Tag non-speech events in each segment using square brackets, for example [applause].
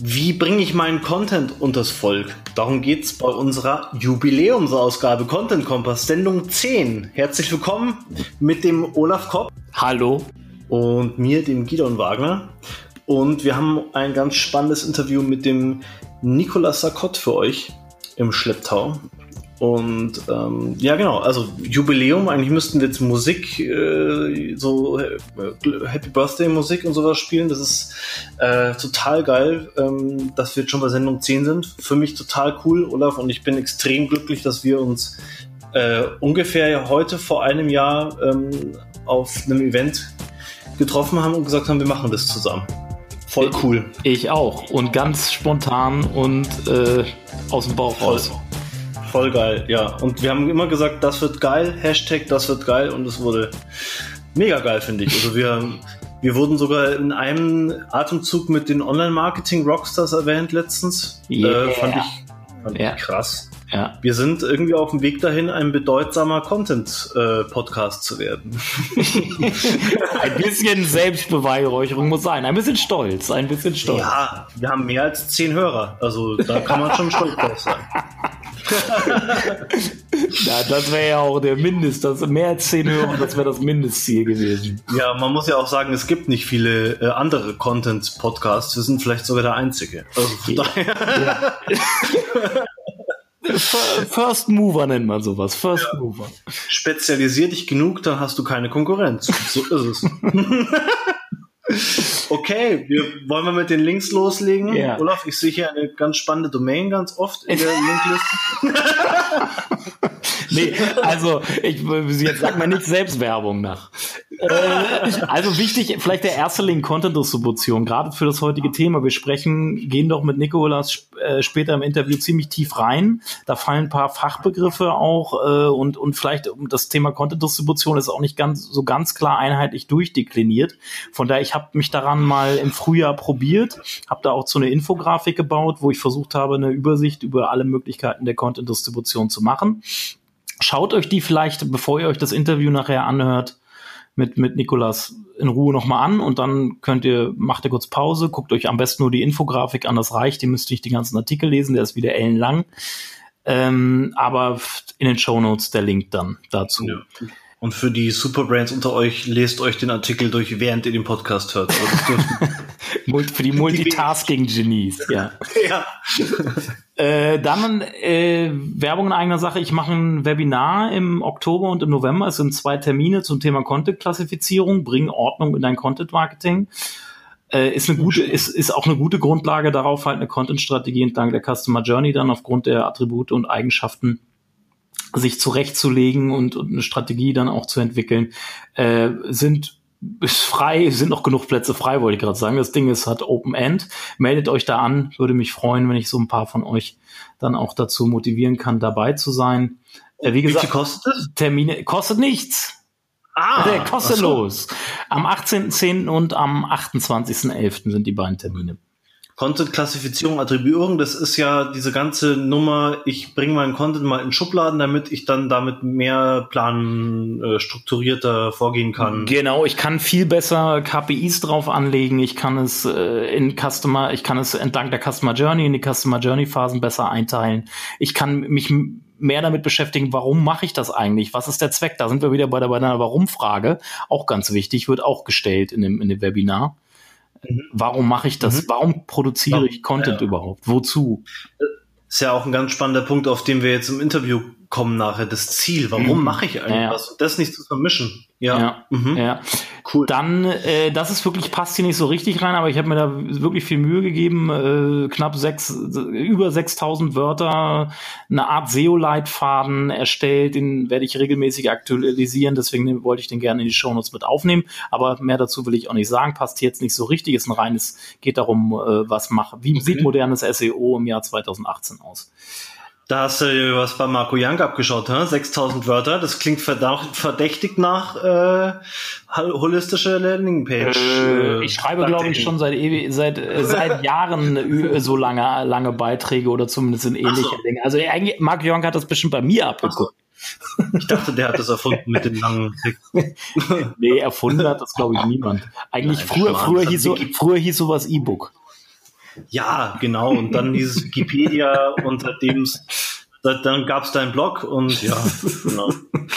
Wie bringe ich meinen Content unters Volk? Darum geht's bei unserer Jubiläumsausgabe Content Kompass, Sendung 10. Herzlich willkommen mit dem Olaf Kopp. Hallo. Und mir, dem Gidon Wagner. Und wir haben ein ganz spannendes Interview mit dem Nicolas Sarkott für euch im Schlepptau. Und ähm, ja, genau, also Jubiläum, eigentlich müssten wir jetzt Musik, äh, so äh, Happy Birthday Musik und sowas spielen. Das ist äh, total geil, ähm, dass wir jetzt schon bei Sendung 10 sind. Für mich total cool, Olaf, und ich bin extrem glücklich, dass wir uns äh, ungefähr heute vor einem Jahr ähm, auf einem Event getroffen haben und gesagt haben, wir machen das zusammen. Voll cool. Ich auch. Und ganz spontan und äh, aus dem Bauch raus. Voll geil, ja. Und wir haben immer gesagt, das wird geil, Hashtag, das wird geil und es wurde mega geil, finde ich. Also wir, wir wurden sogar in einem Atemzug mit den Online-Marketing-Rockstars erwähnt letztens. Yeah. Äh, fand ich, fand Ja. ich krass. Ja. Wir sind irgendwie auf dem Weg dahin, ein bedeutsamer Content-Podcast zu werden. [laughs] Ein bisschen Selbstbeweihräucherung muss sein. Ein bisschen Stolz. Ein bisschen Stolz. Ja, wir haben mehr als zehn Hörer. Also da kann man schon stolz drauf sein. [laughs] [laughs] Ja, das wäre ja auch der Mindest. Das mehr als 10 Hörer, das wäre das Mindestziel gewesen. Ja, man muss ja auch sagen, es gibt nicht viele äh, andere Content-Podcasts. Wir sind vielleicht sogar der einzige. Also von daher. Fir- [laughs] First Mover nennt man sowas. First Mover. spezialisier dich genug, dann hast du keine Konkurrenz. So ist es. [laughs] okay, wir wollen wir mit den Links loslegen. Ja. Olaf, ich sehe hier eine ganz spannende Domain ganz oft in der [laughs] Linkliste. Nee, also ich jetzt sag mal nicht Selbstwerbung nach. Äh, also wichtig, vielleicht der erste Link Content-Distribution, gerade für das heutige Thema. Wir sprechen, gehen doch mit Nikolas sp- äh, später im Interview ziemlich tief rein. Da fallen ein paar Fachbegriffe auch äh, und, und vielleicht um das Thema Content-Distribution ist auch nicht ganz so ganz klar einheitlich durchdekliniert. Von daher, ich habe mich daran mal im Frühjahr probiert, habe da auch so eine Infografik gebaut, wo ich versucht habe, eine Übersicht über alle Möglichkeiten der Content-Distribution zu machen. Schaut euch die vielleicht, bevor ihr euch das Interview nachher anhört, mit, mit Nikolas in Ruhe nochmal an und dann könnt ihr, macht ihr kurz Pause, guckt euch am besten nur die Infografik an, das reicht, ihr müsst nicht den ganzen Artikel lesen, der ist wieder ellenlang. Ähm, aber in den Shownotes der Link dann dazu. Ja. Und für die Superbrands unter euch, lest euch den Artikel durch, während ihr den Podcast hört. Also [laughs] Für die Multitasking-Genies, ja. ja. [laughs] Äh, dann äh, Werbung in eigener Sache. Ich mache ein Webinar im Oktober und im November. Es sind zwei Termine zum Thema Content-Klassifizierung. Bring Ordnung in dein Content-Marketing. Äh, ist eine gute, ist, ist auch eine gute Grundlage darauf, halt eine Content-Strategie entlang der Customer Journey dann aufgrund der Attribute und Eigenschaften sich zurechtzulegen und, und eine Strategie dann auch zu entwickeln, äh, sind ist frei, sind noch genug Plätze frei, wollte ich gerade sagen. Das Ding ist hat Open End. Meldet euch da an, würde mich freuen, wenn ich so ein paar von euch dann auch dazu motivieren kann, dabei zu sein. Äh, wie Wie gesagt, kostet es? Termine kostet nichts. Ah, Äh, kostenlos. Am 18.10. und am 28.11. sind die beiden Termine. Content-Klassifizierung, Attribuierung, das ist ja diese ganze Nummer, ich bringe meinen Content mal in Schubladen, damit ich dann damit mehr plan äh, strukturierter vorgehen kann. Genau, ich kann viel besser KPIs drauf anlegen. Ich kann es äh, in Customer, ich kann es entlang der Customer Journey in die Customer Journey Phasen besser einteilen. Ich kann mich mehr damit beschäftigen, warum mache ich das eigentlich? Was ist der Zweck? Da sind wir wieder bei der, bei der Warum-Frage. Auch ganz wichtig, wird auch gestellt in dem, in dem Webinar. Warum mache ich das? Mhm. Warum produziere Warum? ich Content Ja. überhaupt? Wozu? Ist ja auch ein ganz spannender Punkt, auf den wir jetzt im Interview kommen nachher. Das Ziel, warum Mhm. mache ich eigentlich Ja. was? Das nicht zu vermischen. Ja. Ja. Mhm. Ja. Cool. Dann, äh, das ist wirklich, passt hier nicht so richtig rein, aber ich habe mir da wirklich viel Mühe gegeben, äh, knapp sechs, über 6000 Wörter, eine Art SEO-Leitfaden erstellt, den werde ich regelmäßig aktualisieren, deswegen wollte ich den gerne in die Shownotes mit aufnehmen, aber mehr dazu will ich auch nicht sagen, passt jetzt nicht so richtig, ist ein reines, geht darum, äh, was macht, wie sieht modernes SEO im Jahr 2018 aus. Da hast du was bei Marco Young abgeschaut, hm? 6000 Wörter. Das klingt verdächtig nach äh, holistische Landingpage. Äh, ich schreibe, glaube ich, schon seit seit äh, seit [laughs] Jahren so lange lange Beiträge oder zumindest in ähnlichen so. Dingen. Also eigentlich Marco Young hat das bestimmt bei mir abgeguckt. Ich dachte, der hat das erfunden mit den langen [laughs] nee, erfunden hat das, glaube ich, niemand. Eigentlich Nein, früher, früher, hieß so, früher hieß sowas E-Book. Ja, genau. Und dann dieses Wikipedia, unter dem dann gab es deinen Blog und ja, genau.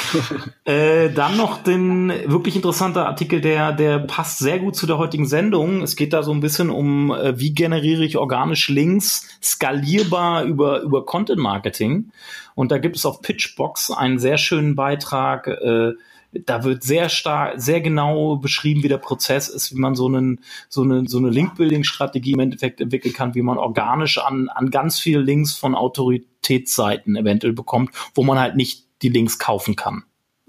[laughs] äh, dann noch den wirklich interessanter Artikel, der, der passt sehr gut zu der heutigen Sendung. Es geht da so ein bisschen um, äh, wie generiere ich organisch Links skalierbar über, über Content Marketing. Und da gibt es auf Pitchbox einen sehr schönen Beitrag, äh, da wird sehr stark, sehr genau beschrieben, wie der Prozess ist, wie man so, einen, so eine, so eine Link-Building-Strategie im Endeffekt entwickeln kann, wie man organisch an, an ganz viele Links von Autoritätsseiten eventuell bekommt, wo man halt nicht die Links kaufen kann.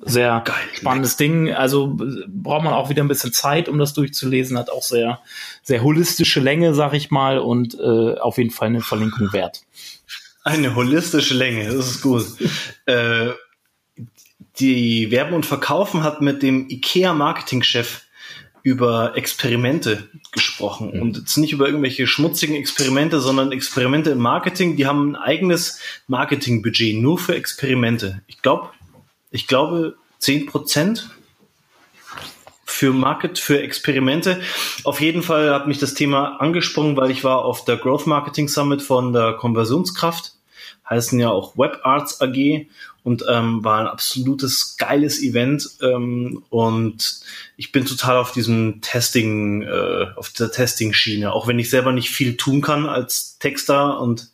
Sehr Geil, spannendes Ding. Also braucht man auch wieder ein bisschen Zeit, um das durchzulesen. Hat auch sehr, sehr holistische Länge, sag ich mal, und äh, auf jeden Fall eine Verlinkung wert. Eine holistische Länge, das ist gut. äh, die Werben und Verkaufen hat mit dem IKEA-Marketingchef über Experimente gesprochen. Mhm. Und jetzt nicht über irgendwelche schmutzigen Experimente, sondern Experimente im Marketing. Die haben ein eigenes Marketingbudget nur für Experimente. Ich glaube, ich glaube, zehn Prozent für Market, für Experimente. Auf jeden Fall hat mich das Thema angesprungen, weil ich war auf der Growth Marketing Summit von der Konversionskraft, heißen ja auch Web Arts AG und ähm, war ein absolutes geiles Event ähm, und ich bin total auf diesem Testing, äh, auf der Testing-Schiene, auch wenn ich selber nicht viel tun kann als Texter und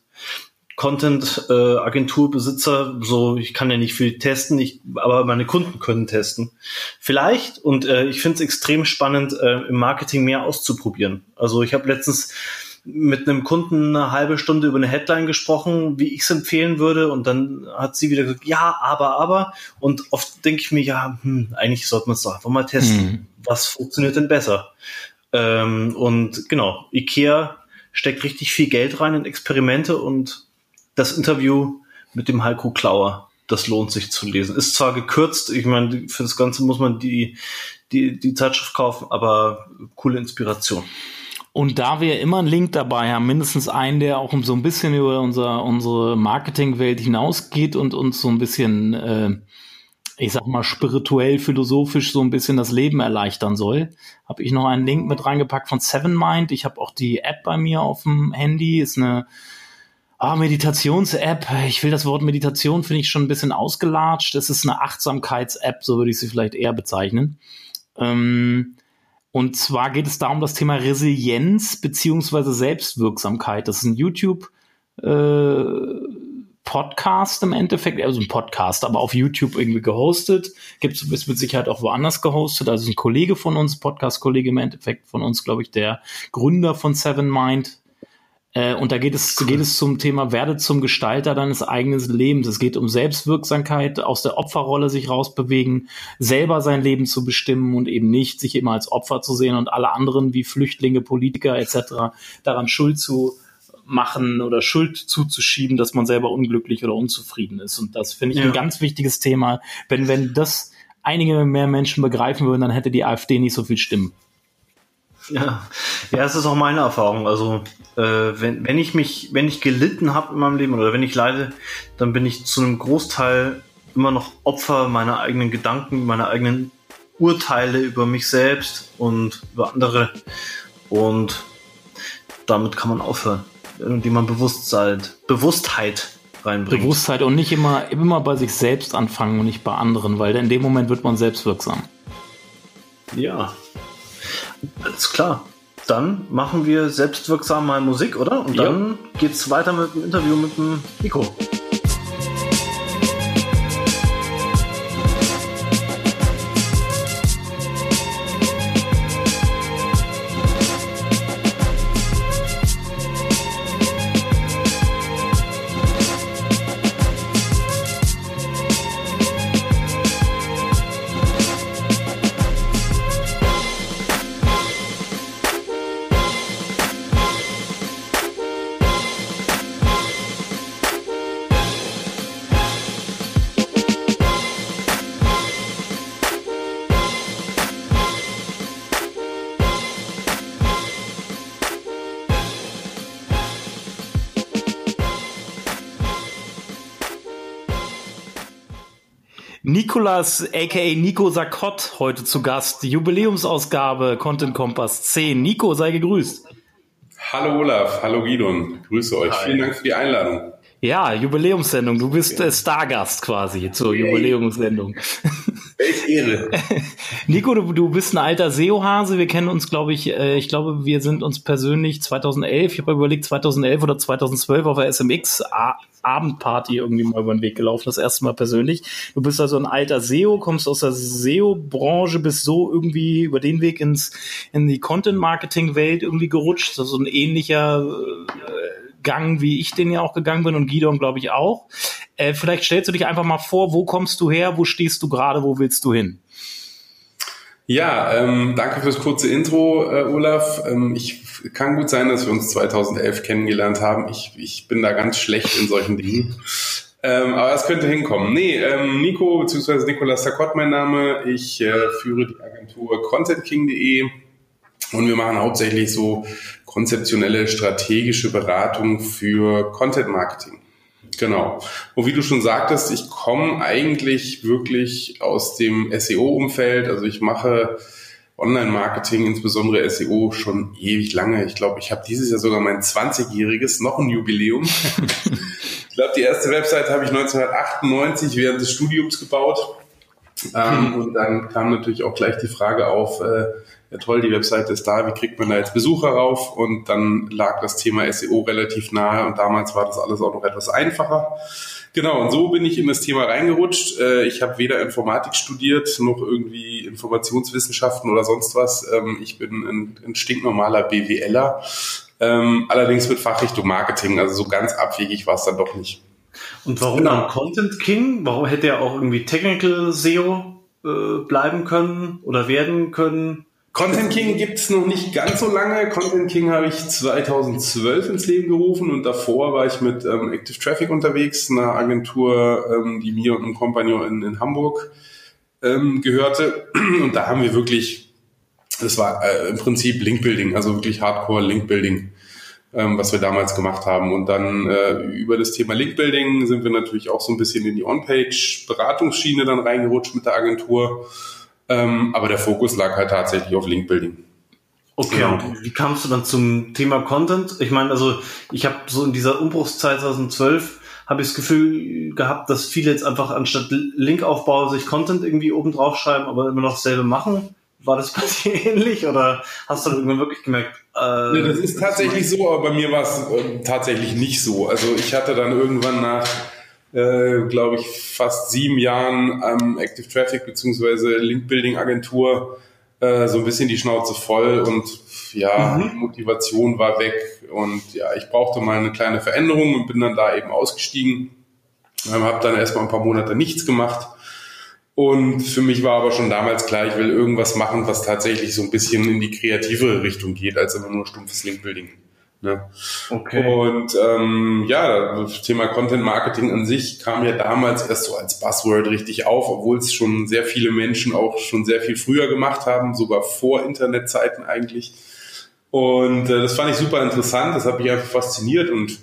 Content-Agenturbesitzer, äh, so ich kann ja nicht viel testen, ich, aber meine Kunden können testen. Vielleicht und äh, ich finde es extrem spannend, äh, im Marketing mehr auszuprobieren. Also ich habe letztens mit einem Kunden eine halbe Stunde über eine Headline gesprochen, wie ich es empfehlen würde. Und dann hat sie wieder gesagt, ja, aber, aber. Und oft denke ich mir, ja, hm, eigentlich sollte man es doch einfach mal testen. Mhm. Was funktioniert denn besser? Ähm, und genau, IKEA steckt richtig viel Geld rein in Experimente und das Interview mit dem Heiko Klauer, das lohnt sich zu lesen. Ist zwar gekürzt, ich meine, für das Ganze muss man die, die, die Zeitschrift kaufen, aber coole Inspiration. Und da wir immer einen Link dabei haben, mindestens einen, der auch so ein bisschen über unser, unsere Marketingwelt hinausgeht und uns so ein bisschen, äh, ich sag mal, spirituell, philosophisch so ein bisschen das Leben erleichtern soll, habe ich noch einen Link mit reingepackt von Seven Mind. Ich habe auch die App bei mir auf dem Handy, ist eine Ah, Meditations-App. Ich will das Wort Meditation, finde ich schon ein bisschen ausgelatscht. Es ist eine Achtsamkeits-App, so würde ich sie vielleicht eher bezeichnen. Ähm, und zwar geht es da um das Thema Resilienz beziehungsweise Selbstwirksamkeit. Das ist ein YouTube äh, Podcast im Endeffekt, also ein Podcast, aber auf YouTube irgendwie gehostet. Gibt es mit Sicherheit auch woanders gehostet. Also ein Kollege von uns, Podcast-Kollege im Endeffekt von uns, glaube ich, der Gründer von Seven Mind, äh, und da geht es, cool. geht es zum Thema, werde zum Gestalter deines eigenen Lebens. Es geht um Selbstwirksamkeit, aus der Opferrolle sich rausbewegen, selber sein Leben zu bestimmen und eben nicht sich immer als Opfer zu sehen und alle anderen wie Flüchtlinge, Politiker etc. daran schuld zu machen oder Schuld zuzuschieben, dass man selber unglücklich oder unzufrieden ist. Und das finde ich ja. ein ganz wichtiges Thema. Wenn, wenn das einige mehr Menschen begreifen würden, dann hätte die AfD nicht so viel Stimmen. Ja, ja, es ist auch meine Erfahrung. Also äh, wenn, wenn ich mich, wenn ich gelitten habe in meinem Leben oder wenn ich leide, dann bin ich zu einem Großteil immer noch Opfer meiner eigenen Gedanken, meiner eigenen Urteile über mich selbst und über andere. Und damit kann man aufhören, indem man Bewusstsein, Bewusstheit reinbringt. Bewusstheit und nicht immer, immer bei sich selbst anfangen und nicht bei anderen, weil in dem Moment wird man selbstwirksam. Ja, alles klar. Dann machen wir selbstwirksam mal Musik, oder? Und dann ja. geht's weiter mit dem Interview mit dem Nico. Nikolas, aka Nico Sakott, heute zu Gast. Jubiläumsausgabe Content Kompass 10. Nico, sei gegrüßt. Hallo Olaf, hallo Gidon, grüße euch. Hi. Vielen Dank für die Einladung. Ja, Jubiläumssendung. Du bist äh, Stargast quasi zur hey. Jubiläumssendung. [laughs] Welch Ehre. [laughs] Nico, du, du bist ein alter SEO-Hase. Wir kennen uns, glaube ich, äh, ich glaube, wir sind uns persönlich 2011, ich habe überlegt, 2011 oder 2012 auf der SMX Abendparty irgendwie mal über den Weg gelaufen, das erste Mal persönlich. Du bist also ein alter SEO, kommst aus der SEO-Branche, bist so irgendwie über den Weg ins, in die Content-Marketing-Welt irgendwie gerutscht, also ein ähnlicher äh, Gang, wie ich den ja auch gegangen bin und Gidon, glaube ich, auch. Äh, vielleicht stellst du dich einfach mal vor, wo kommst du her, wo stehst du gerade, wo willst du hin? Ja, ähm, danke fürs kurze Intro, äh, Olaf. Ähm, ich kann gut sein, dass wir uns 2011 kennengelernt haben. Ich, ich bin da ganz schlecht in solchen Dingen. Ähm, aber es könnte hinkommen. Nee, ähm, Nico bzw. Nicolas Sakott mein Name. Ich äh, führe die Agentur contentking.de und wir machen hauptsächlich so konzeptionelle, strategische Beratung für Content Marketing. Genau. Und wie du schon sagtest, ich komme eigentlich wirklich aus dem SEO-Umfeld. Also ich mache Online-Marketing, insbesondere SEO, schon ewig lange. Ich glaube, ich habe dieses Jahr sogar mein 20-jähriges, noch ein Jubiläum. [laughs] ich glaube, die erste Website habe ich 1998 während des Studiums gebaut. Ähm, und dann kam natürlich auch gleich die Frage auf, äh, ja toll, die Webseite ist da, wie kriegt man da jetzt Besucher rauf? Und dann lag das Thema SEO relativ nahe und damals war das alles auch noch etwas einfacher. Genau, und so bin ich in das Thema reingerutscht. Äh, ich habe weder Informatik studiert, noch irgendwie Informationswissenschaften oder sonst was. Ähm, ich bin ein, ein stinknormaler BWLer, ähm, allerdings mit Fachrichtung Marketing. Also so ganz abwegig war es dann doch nicht. Und warum genau. dann Content King? Warum hätte er auch irgendwie Technical SEO äh, bleiben können oder werden können? Content King gibt es noch nicht ganz so lange. Content King habe ich 2012 ins Leben gerufen und davor war ich mit ähm, Active Traffic unterwegs, einer Agentur, ähm, die mir und einem Kompagnon in, in Hamburg ähm, gehörte. [clears throat] Und da haben wir wirklich, das war äh, im Prinzip Linkbuilding, also wirklich Hardcore Linkbuilding, ähm, was wir damals gemacht haben. Und dann äh, über das Thema Linkbuilding sind wir natürlich auch so ein bisschen in die On-Page-Beratungsschiene dann reingerutscht mit der Agentur ähm, aber der Fokus lag halt tatsächlich auf Linkbuilding. Okay, genau. und wie kamst du dann zum Thema Content? Ich meine, also ich habe so in dieser Umbruchszeit 2012 habe ich das Gefühl gehabt, dass viele jetzt einfach anstatt Linkaufbau sich Content irgendwie oben drauf schreiben, aber immer noch dasselbe machen. War das [laughs] bei dir ähnlich oder hast du dann irgendwann wirklich gemerkt? Äh, nee, das ist tatsächlich so, aber bei mir war es äh, tatsächlich nicht so. Also ich hatte dann irgendwann nach äh, glaube ich, fast sieben Jahren ähm, Active Traffic beziehungsweise Link-Building Agentur äh, so ein bisschen die Schnauze voll und ja, mhm. Motivation war weg und ja, ich brauchte mal eine kleine Veränderung und bin dann da eben ausgestiegen. Ähm, habe dann erstmal ein paar Monate nichts gemacht. Und für mich war aber schon damals klar, ich will irgendwas machen, was tatsächlich so ein bisschen in die kreativere Richtung geht, als immer nur stumpfes Link-Building. Ne? Okay. Und ähm, ja, das Thema Content Marketing an sich kam ja damals erst so als Buzzword richtig auf, obwohl es schon sehr viele Menschen auch schon sehr viel früher gemacht haben, sogar vor Internetzeiten eigentlich. Und äh, das fand ich super interessant, das hat mich einfach fasziniert und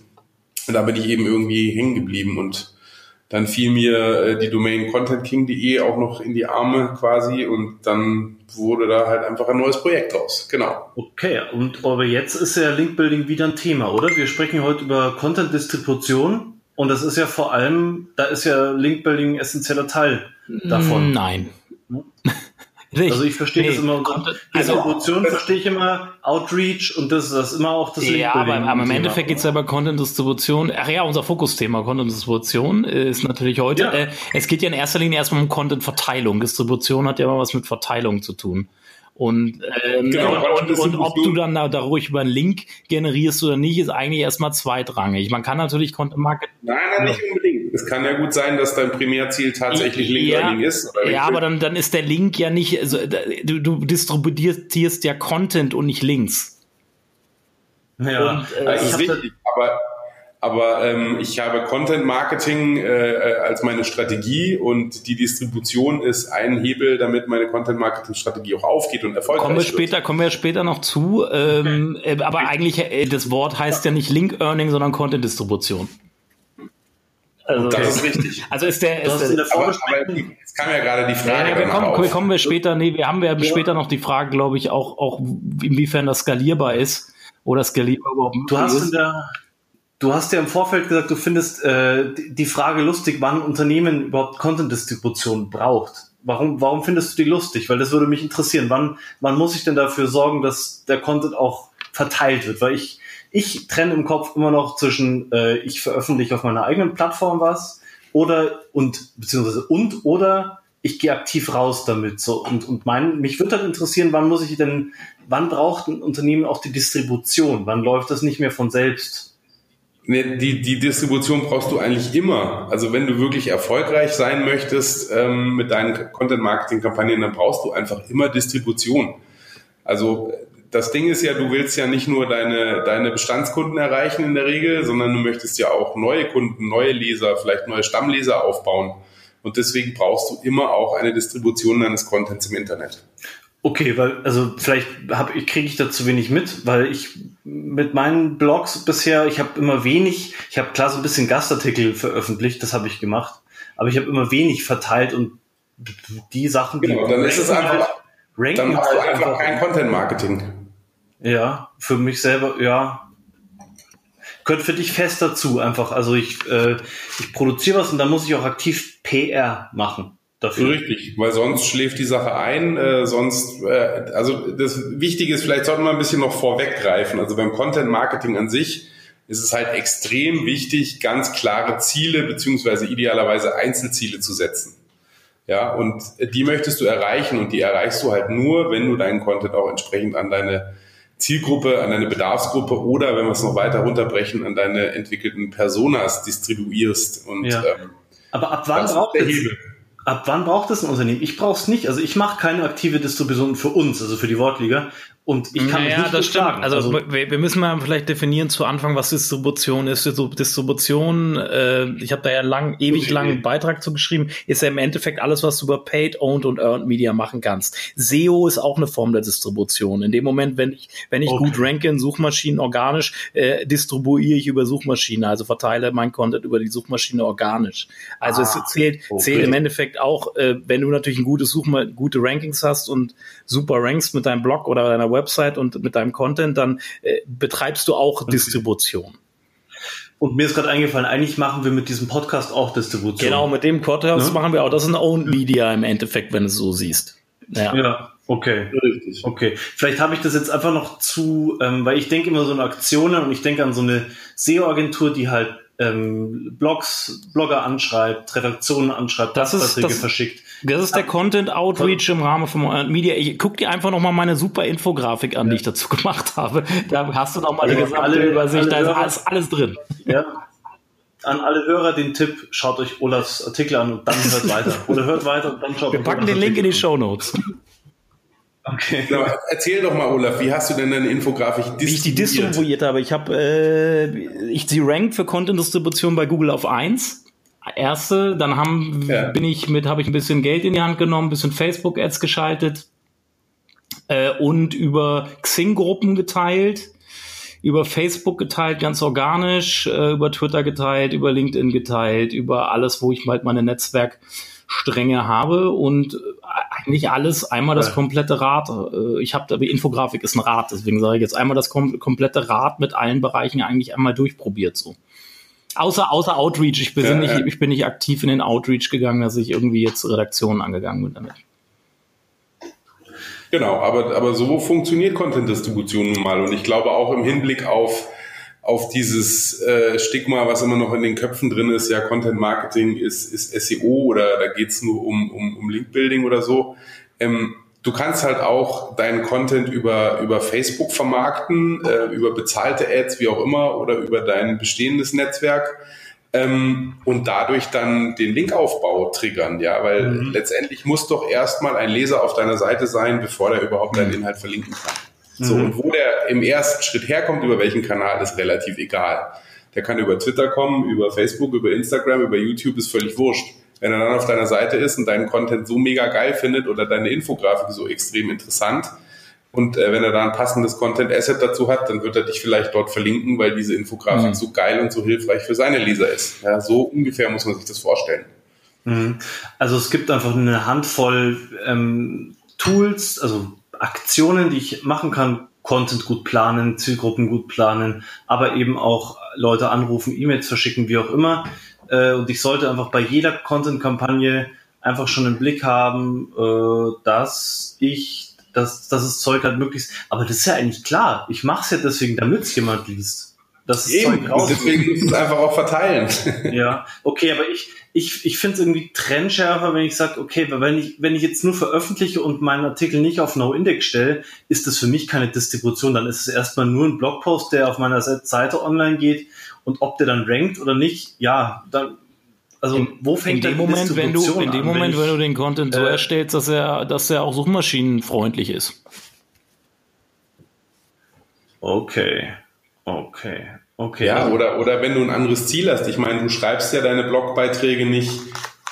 da bin ich eben irgendwie hängen geblieben und dann fiel mir äh, die Domain contentking.de auch noch in die Arme quasi und dann wurde da halt einfach ein neues Projekt raus. Genau. Okay, und aber jetzt ist ja Linkbuilding wieder ein Thema, oder? Wir sprechen heute über Content-Distribution und das ist ja vor allem, da ist ja Linkbuilding ein essentieller Teil davon. Nein. Also ich verstehe nee, das immer. Content, also Distribution verstehe ich immer, Outreach und das, das ist immer auch das Ja, aber, aber im Endeffekt geht es ja über Content-Distribution. Ach ja, unser Fokusthema Content-Distribution ist natürlich heute. Ja. Äh, es geht ja in erster Linie erstmal um Content-Verteilung. Distribution hat ja immer was mit Verteilung zu tun. Und, ähm, genau, und, und, und ob du dann da, da ruhig über einen Link generierst oder nicht, ist eigentlich erstmal zweitrangig. Man kann natürlich Content Marketing. Nein, nein, nicht unbedingt. Es kann ja gut sein, dass dein Primärziel tatsächlich Link ja, ist. ja, aber dann, dann ist der Link ja nicht, also, du, du distribuierst ja Content und nicht Links. Ja, und, äh, das ist richtig, aber ähm, ich habe Content Marketing äh, äh, als meine Strategie und die Distribution ist ein Hebel, damit meine Content Marketing Strategie auch aufgeht und erfolgreich kommen wir später, wird. Kommen wir später noch zu. Ähm, okay. Äh, aber eigentlich äh, das Wort heißt ja nicht Link Earning, sondern Content Distribution. Also, das ist richtig. [laughs] Also ist der, ist der, aber, aber jetzt kam ja gerade die Frage. Ja, wir kommen, auf. kommen wir später, nee, wir haben ja, ja. später noch die Frage, glaube ich, auch, auch inwiefern das skalierbar ist oder skalierbar überhaupt du hast ist. In der, du hast ja im Vorfeld gesagt, du findest äh, die Frage lustig, wann Unternehmen überhaupt Content-Distribution braucht. Warum, warum findest du die lustig? Weil das würde mich interessieren. Wann, wann muss ich denn dafür sorgen, dass der Content auch verteilt wird? Weil ich, ich trenne im Kopf immer noch zwischen, äh, ich veröffentliche auf meiner eigenen Plattform was oder und beziehungsweise und oder ich gehe aktiv raus damit. So und und mein, mich würde halt interessieren, wann muss ich denn, wann braucht ein Unternehmen auch die Distribution? Wann läuft das nicht mehr von selbst? Nee, die, die Distribution brauchst du eigentlich immer. Also wenn du wirklich erfolgreich sein möchtest ähm, mit deinen Content-Marketing-Kampagnen, dann brauchst du einfach immer Distribution. Also das Ding ist ja, du willst ja nicht nur deine, deine Bestandskunden erreichen in der Regel, sondern du möchtest ja auch neue Kunden, neue Leser, vielleicht neue Stammleser aufbauen. Und deswegen brauchst du immer auch eine Distribution deines Contents im Internet. Okay, weil, also vielleicht hab, ich kriege ich da zu wenig mit, weil ich mit meinen Blogs bisher, ich habe immer wenig, ich habe klar so ein bisschen Gastartikel veröffentlicht, das habe ich gemacht, aber ich habe immer wenig verteilt und die Sachen, die genau, dann ist es einfach, halt, dann hast du halt einfach kein Content Marketing. Ja, für mich selber, ja, gehört für dich fest dazu einfach. Also ich, äh, ich produziere was und dann muss ich auch aktiv PR machen dafür. Richtig, weil sonst schläft die Sache ein, äh, sonst, äh, also das Wichtige ist, vielleicht sollte man ein bisschen noch vorweggreifen. Also beim Content Marketing an sich ist es halt extrem wichtig, ganz klare Ziele beziehungsweise idealerweise Einzelziele zu setzen. Ja, und die möchtest du erreichen und die erreichst du halt nur, wenn du deinen Content auch entsprechend an deine Zielgruppe, an deine Bedarfsgruppe oder wenn wir es noch weiter runterbrechen, an deine entwickelten Personas distribuierst. Und, ja. ähm, Aber ab wann braucht der Hebel? Ab wann braucht es ein Unternehmen? Ich brauche es nicht. Also ich mache keine aktive Distribution für uns, also für die Wortliga. Und ich kann naja, mich nicht das stimmt. Also, also wir, wir, müssen mal vielleicht definieren zu Anfang, was Distribution ist. Distribution, äh, ich habe da ja lang, ewig lang einen Beitrag zu geschrieben, ist ja im Endeffekt alles, was du über Paid, Owned und Earned Media machen kannst. SEO ist auch eine Form der Distribution. In dem Moment, wenn ich, wenn ich okay. gut ranke in Suchmaschinen organisch, äh, distribuiere ich über Suchmaschinen, also verteile mein Content über die Suchmaschine organisch. Also ah, es zählt, okay. zählt im Endeffekt auch, äh, wenn du natürlich ein gutes Suchma gute Rankings hast und super rankst mit deinem Blog oder deiner Website und mit deinem Content, dann äh, betreibst du auch okay. Distribution. Und mir ist gerade eingefallen, eigentlich machen wir mit diesem Podcast auch Distribution. Genau, mit dem Podcast ne? machen wir auch. Das ist ein Owned Media im Endeffekt, wenn du es so siehst. Ja, ja okay. Richtig. Okay. Vielleicht habe ich das jetzt einfach noch zu, ähm, weil ich denke immer so an Aktionen und ich denke an so eine SEO-Agentur, die halt ähm, Blogs, Blogger anschreibt, Redaktionen anschreibt, das ist, das, verschickt. Das ist der Content Outreach im Rahmen von Media. Ich guck dir einfach noch mal meine super Infografik an, ja. die ich dazu [laughs] gemacht habe. Da hast du noch mal ja, die gesamte alle, Übersicht, da ist alles, alles drin. Ja. An alle Hörer den Tipp, schaut euch Olafs Artikel an und dann [laughs] hört weiter. Oder hört weiter und dann schaut Wir packen den Link in die Show Notes. Okay. Genau. Erzähl doch mal, Olaf, wie hast du denn deine Infografik distribuiert? Wie ich die distribuiert habe. Ich habe, äh, ich sie rankt für Content-Distribution bei Google auf 1. Erste, dann haben, ja. bin ich mit, habe ich ein bisschen Geld in die Hand genommen, ein bisschen Facebook-Ads geschaltet äh, und über Xing-Gruppen geteilt, über Facebook geteilt, ganz organisch, äh, über Twitter geteilt, über LinkedIn geteilt, über alles, wo ich halt meine Netzwerk Stränge habe und eigentlich alles einmal das komplette Rad. Äh, ich habe die Infografik ist ein Rad, deswegen sage ich jetzt einmal das kom komplette Rad mit allen Bereichen eigentlich einmal durchprobiert so. Außer, außer Outreach. Ich bin, ja, nicht, ja. ich bin nicht aktiv in den Outreach gegangen, dass ich irgendwie jetzt Redaktionen angegangen bin damit. Genau, aber, aber so funktioniert Content-Distribution nun mal. Und ich glaube auch im Hinblick auf auf dieses äh, Stigma, was immer noch in den Köpfen drin ist, ja, Content Marketing ist, ist SEO oder da geht's nur um, um, um Link-Building oder so. Ähm, du kannst halt auch deinen Content über, über Facebook vermarkten, äh, über bezahlte Ads, wie auch immer, oder über dein bestehendes Netzwerk ähm, und dadurch dann den Linkaufbau triggern, ja, weil mhm. letztendlich muss doch erstmal ein Leser auf deiner Seite sein, bevor der überhaupt deinen Inhalt verlinken kann. So, mhm. und wo der im ersten Schritt herkommt, über welchen Kanal, ist relativ egal. Der kann über Twitter kommen, über Facebook, über Instagram, über YouTube, ist völlig wurscht. Wenn er dann auf deiner Seite ist und deinen Content so mega geil findet oder deine Infografik so extrem interessant, Und äh, wenn er da ein passendes Content Asset dazu hat, dann wird er dich vielleicht dort verlinken, weil diese Infografik mhm. so geil und so hilfreich für seine Leser ist. Ja, so ungefähr muss man sich das vorstellen. Mhm. Also es gibt einfach eine Handvoll ähm, Tools, also Aktionen, die ich machen kann, Content gut planen, Zielgruppen gut planen, aber eben auch Leute anrufen, E-Mails verschicken, wie auch immer. Äh, und ich sollte einfach bei jeder Content-Kampagne einfach schon einen Blick haben, äh, dass ich, dass, dass das Zeug halt möglichst, aber das ist ja eigentlich klar. Ich mache es ja deswegen, damit es jemand liest. Das Eben, und deswegen muss es einfach auch verteilen. [laughs] Ja, okay, aber ich, ich, ich finde es irgendwie trennschärfer, wenn ich sage, okay, wenn ich, wenn ich jetzt nur veröffentliche und meinen Artikel nicht auf No-Index stelle, ist das für mich keine Distribution. Dann ist es erstmal nur ein Blogpost, der auf meiner Seite online geht und ob der dann rankt oder nicht, ja, dann also in, wo fängt in dem Moment, wenn du in dem an, Moment, wenn, ich, wenn, du den Content so äh, erstellst, dass er, dass er auch suchmaschinenfreundlich ist. Okay, okay, okay. Ja, oder oder wenn du ein anderes Ziel hast. Ich meine, du schreibst ja deine Blogbeiträge nicht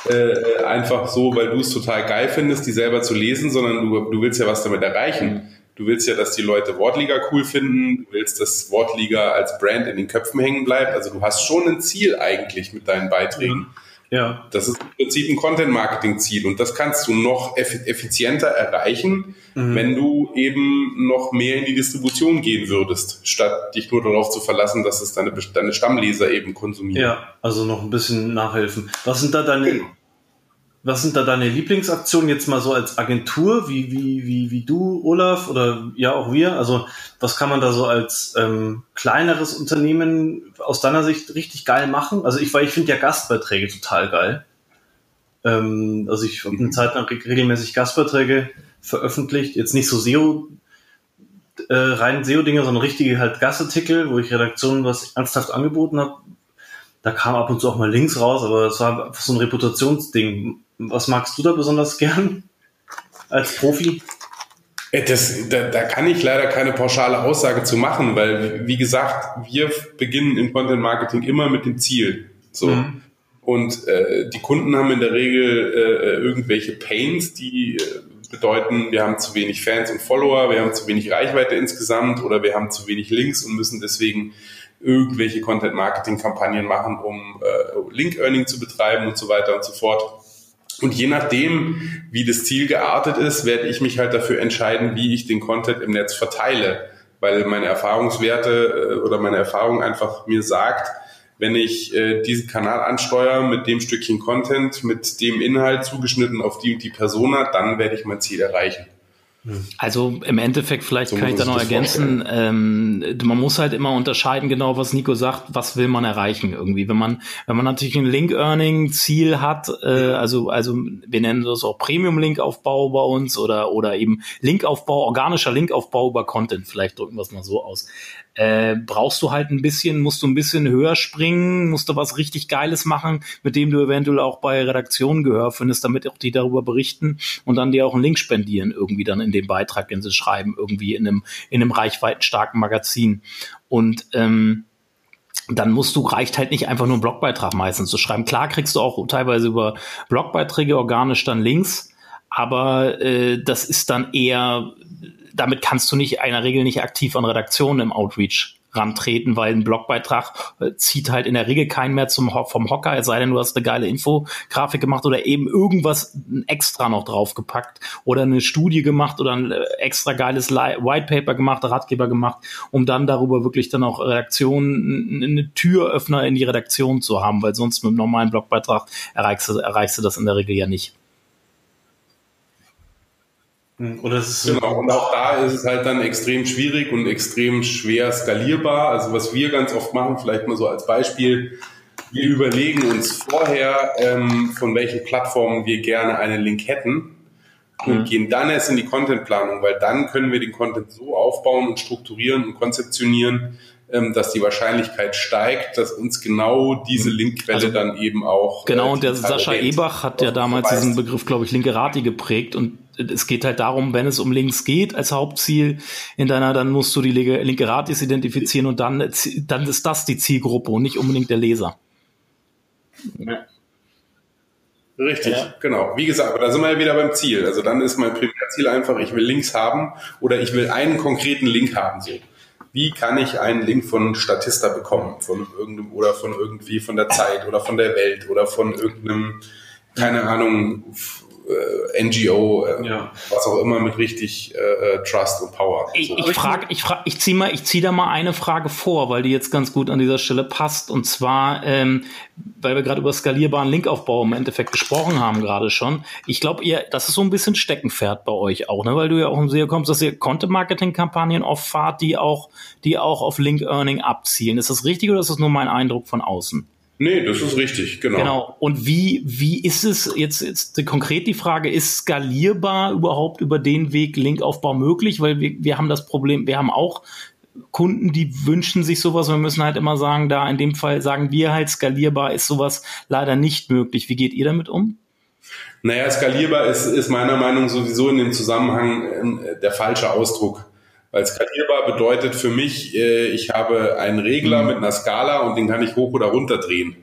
äh, einfach so, weil du es total geil findest, die selber zu lesen, sondern du, du willst ja was damit erreichen. Du willst ja, dass die Leute Wortliga cool finden. Du willst, dass Wortliga als Brand in den Köpfen hängen bleibt. Also du hast schon ein Ziel eigentlich mit deinen Beiträgen. Ja. Das ist im Prinzip ein Content-Marketing-Ziel und das kannst du noch effizienter erreichen, mhm. wenn du eben noch mehr in die Distribution gehen würdest, statt dich nur darauf zu verlassen, dass es deine, deine Stammleser eben konsumieren. Ja, also noch ein bisschen nachhelfen. Was sind da deine, genau. Was sind da deine Lieblingsaktionen jetzt mal so als Agentur, wie, wie, wie, wie du, Olaf, oder ja auch wir? Also was kann man da so als ähm, kleineres Unternehmen aus deiner Sicht richtig geil machen? Also ich, weil ich finde ja Gastbeiträge total geil. Ähm, also ich habe eine mhm. Zeit lang regelmäßig Gastbeiträge veröffentlicht, jetzt nicht so SEO, äh, rein SEO-Dinge, sondern richtige halt Gastartikel, wo ich Redaktionen was ernsthaft angeboten habe. Da kam ab und zu auch mal Links raus, aber es war einfach so ein Reputationsding. Was magst du da besonders gern als Profi? Äh, das, da, da kann ich leider keine pauschale Aussage zu machen, weil, wie gesagt, wir beginnen im Content Marketing immer mit dem Ziel. So. Mhm. Und äh, die Kunden haben in der Regel äh, irgendwelche Pains, die äh, bedeuten, wir haben zu wenig Fans und Follower, wir haben zu wenig Reichweite insgesamt oder wir haben zu wenig Links und müssen deswegen irgendwelche Content-Marketing-Kampagnen machen, um äh, Link-Earning zu betreiben und so weiter und so fort. Und je nachdem, wie das Ziel geartet ist, werde ich mich halt dafür entscheiden, wie ich den Content im Netz verteile. Weil meine Erfahrungswerte äh, oder meine Erfahrung einfach mir sagt, wenn ich äh, diesen Kanal ansteuere mit dem Stückchen Content, mit dem Inhalt zugeschnitten auf die und die Persona, dann werde ich mein Ziel erreichen. Also im Endeffekt, vielleicht so kann ich da noch ergänzen, ähm, man muss halt immer unterscheiden, genau was Nico sagt, was will man erreichen irgendwie. Wenn man, wenn man natürlich ein Link-Earning-Ziel hat, äh, also, also wir nennen das auch Premium-Link-Aufbau bei uns oder, oder eben Linkaufbau, organischer Linkaufbau über Content, vielleicht drücken wir es mal so aus äh, brauchst du halt ein bisschen, musst du ein bisschen höher springen, musst du was richtig Geiles machen, mit dem du eventuell auch bei Redaktionen Gehör findest, damit auch die darüber berichten und dann dir auch einen Link spendieren, irgendwie dann in dem Beitrag, den sie schreiben, irgendwie in einem, in einem reichweitenstarken Magazin. Und ähm, dann musst du, reicht halt nicht einfach nur einen Blogbeitrag meistens zu schreiben. Klar kriegst du auch teilweise über Blogbeiträge organisch dann Links, aber äh, das ist dann eher damit kannst du nicht einer Regel nicht aktiv an Redaktionen im Outreach rantreten, weil ein Blogbeitrag äh, zieht halt in der Regel keinen mehr zum vom Hocker, es sei denn, du hast eine geile Infografik gemacht oder eben irgendwas extra noch draufgepackt oder eine Studie gemacht oder ein äh, extra geiles White Paper gemacht, Ratgeber gemacht, um dann darüber wirklich dann auch Redaktionen, eine Türöffner in die Redaktion zu haben, weil sonst mit einem normalen Blogbeitrag erreichst du, erreichst du das in der Regel ja nicht. Hm, oder es ist genau, und auch da ist es halt dann extrem schwierig und extrem schwer skalierbar. Also was wir ganz oft machen, vielleicht mal so als Beispiel, wir überlegen uns vorher, ähm, von welchen Plattformen wir gerne einen Link hätten und mhm. gehen dann erst in die Contentplanung, weil dann können wir den Content so aufbauen und strukturieren und konzeptionieren, ähm, dass die Wahrscheinlichkeit steigt, dass uns genau diese mhm. Linkquelle also, dann eben auch. Genau, äh, und der Sascha Ebach hat ja damals verweist. diesen Begriff, glaube ich, Linkerati geprägt und es geht halt darum, wenn es um Links geht als Hauptziel in deiner, dann musst du die linke Ratis identifizieren und dann, dann ist das die Zielgruppe und nicht unbedingt der Leser. Ja. Richtig, ja. genau. Wie gesagt, aber da sind wir ja wieder beim Ziel. Also dann ist mein Primärziel einfach, ich will Links haben oder ich will einen konkreten Link haben. So. Wie kann ich einen Link von Statista bekommen? Von irgendeinem oder von irgendwie von der Zeit oder von der Welt oder von irgendeinem, keine Ahnung, äh, NGO, äh, ja. was auch immer mit richtig äh, äh Trust und Power. Ich, so. ich frage, ich frage, ich ziehe mal, ich ziehe da mal eine Frage vor, weil die jetzt ganz gut an dieser Stelle passt. Und zwar, ähm, weil wir gerade über skalierbaren Linkaufbau im Endeffekt gesprochen haben gerade schon. Ich glaube, ihr, das ist so ein bisschen Steckenpferd bei euch auch, ne? Weil du ja auch im SEO kommst, dass ihr Content-Marketing-Kampagnen oft fahrt, die auch, die auch auf Link-Earning abzielen. Ist das richtig oder ist das nur mein Eindruck von außen? Nee, das ist richtig, genau. Genau. Und wie, wie ist es jetzt, jetzt konkret die Frage, ist skalierbar überhaupt über den Weg Linkaufbau möglich? Weil wir, wir haben das Problem, wir haben auch Kunden, die wünschen sich sowas. Wir müssen halt immer sagen, da in dem Fall sagen wir halt, skalierbar ist sowas leider nicht möglich. Wie geht ihr damit um? Naja, skalierbar ist, ist meiner Meinung nach sowieso in dem Zusammenhang äh, der falsche Ausdruck. Weil skalierbar bedeutet für mich, äh, ich habe einen Regler mhm. mit einer Skala und den kann ich hoch oder runter drehen.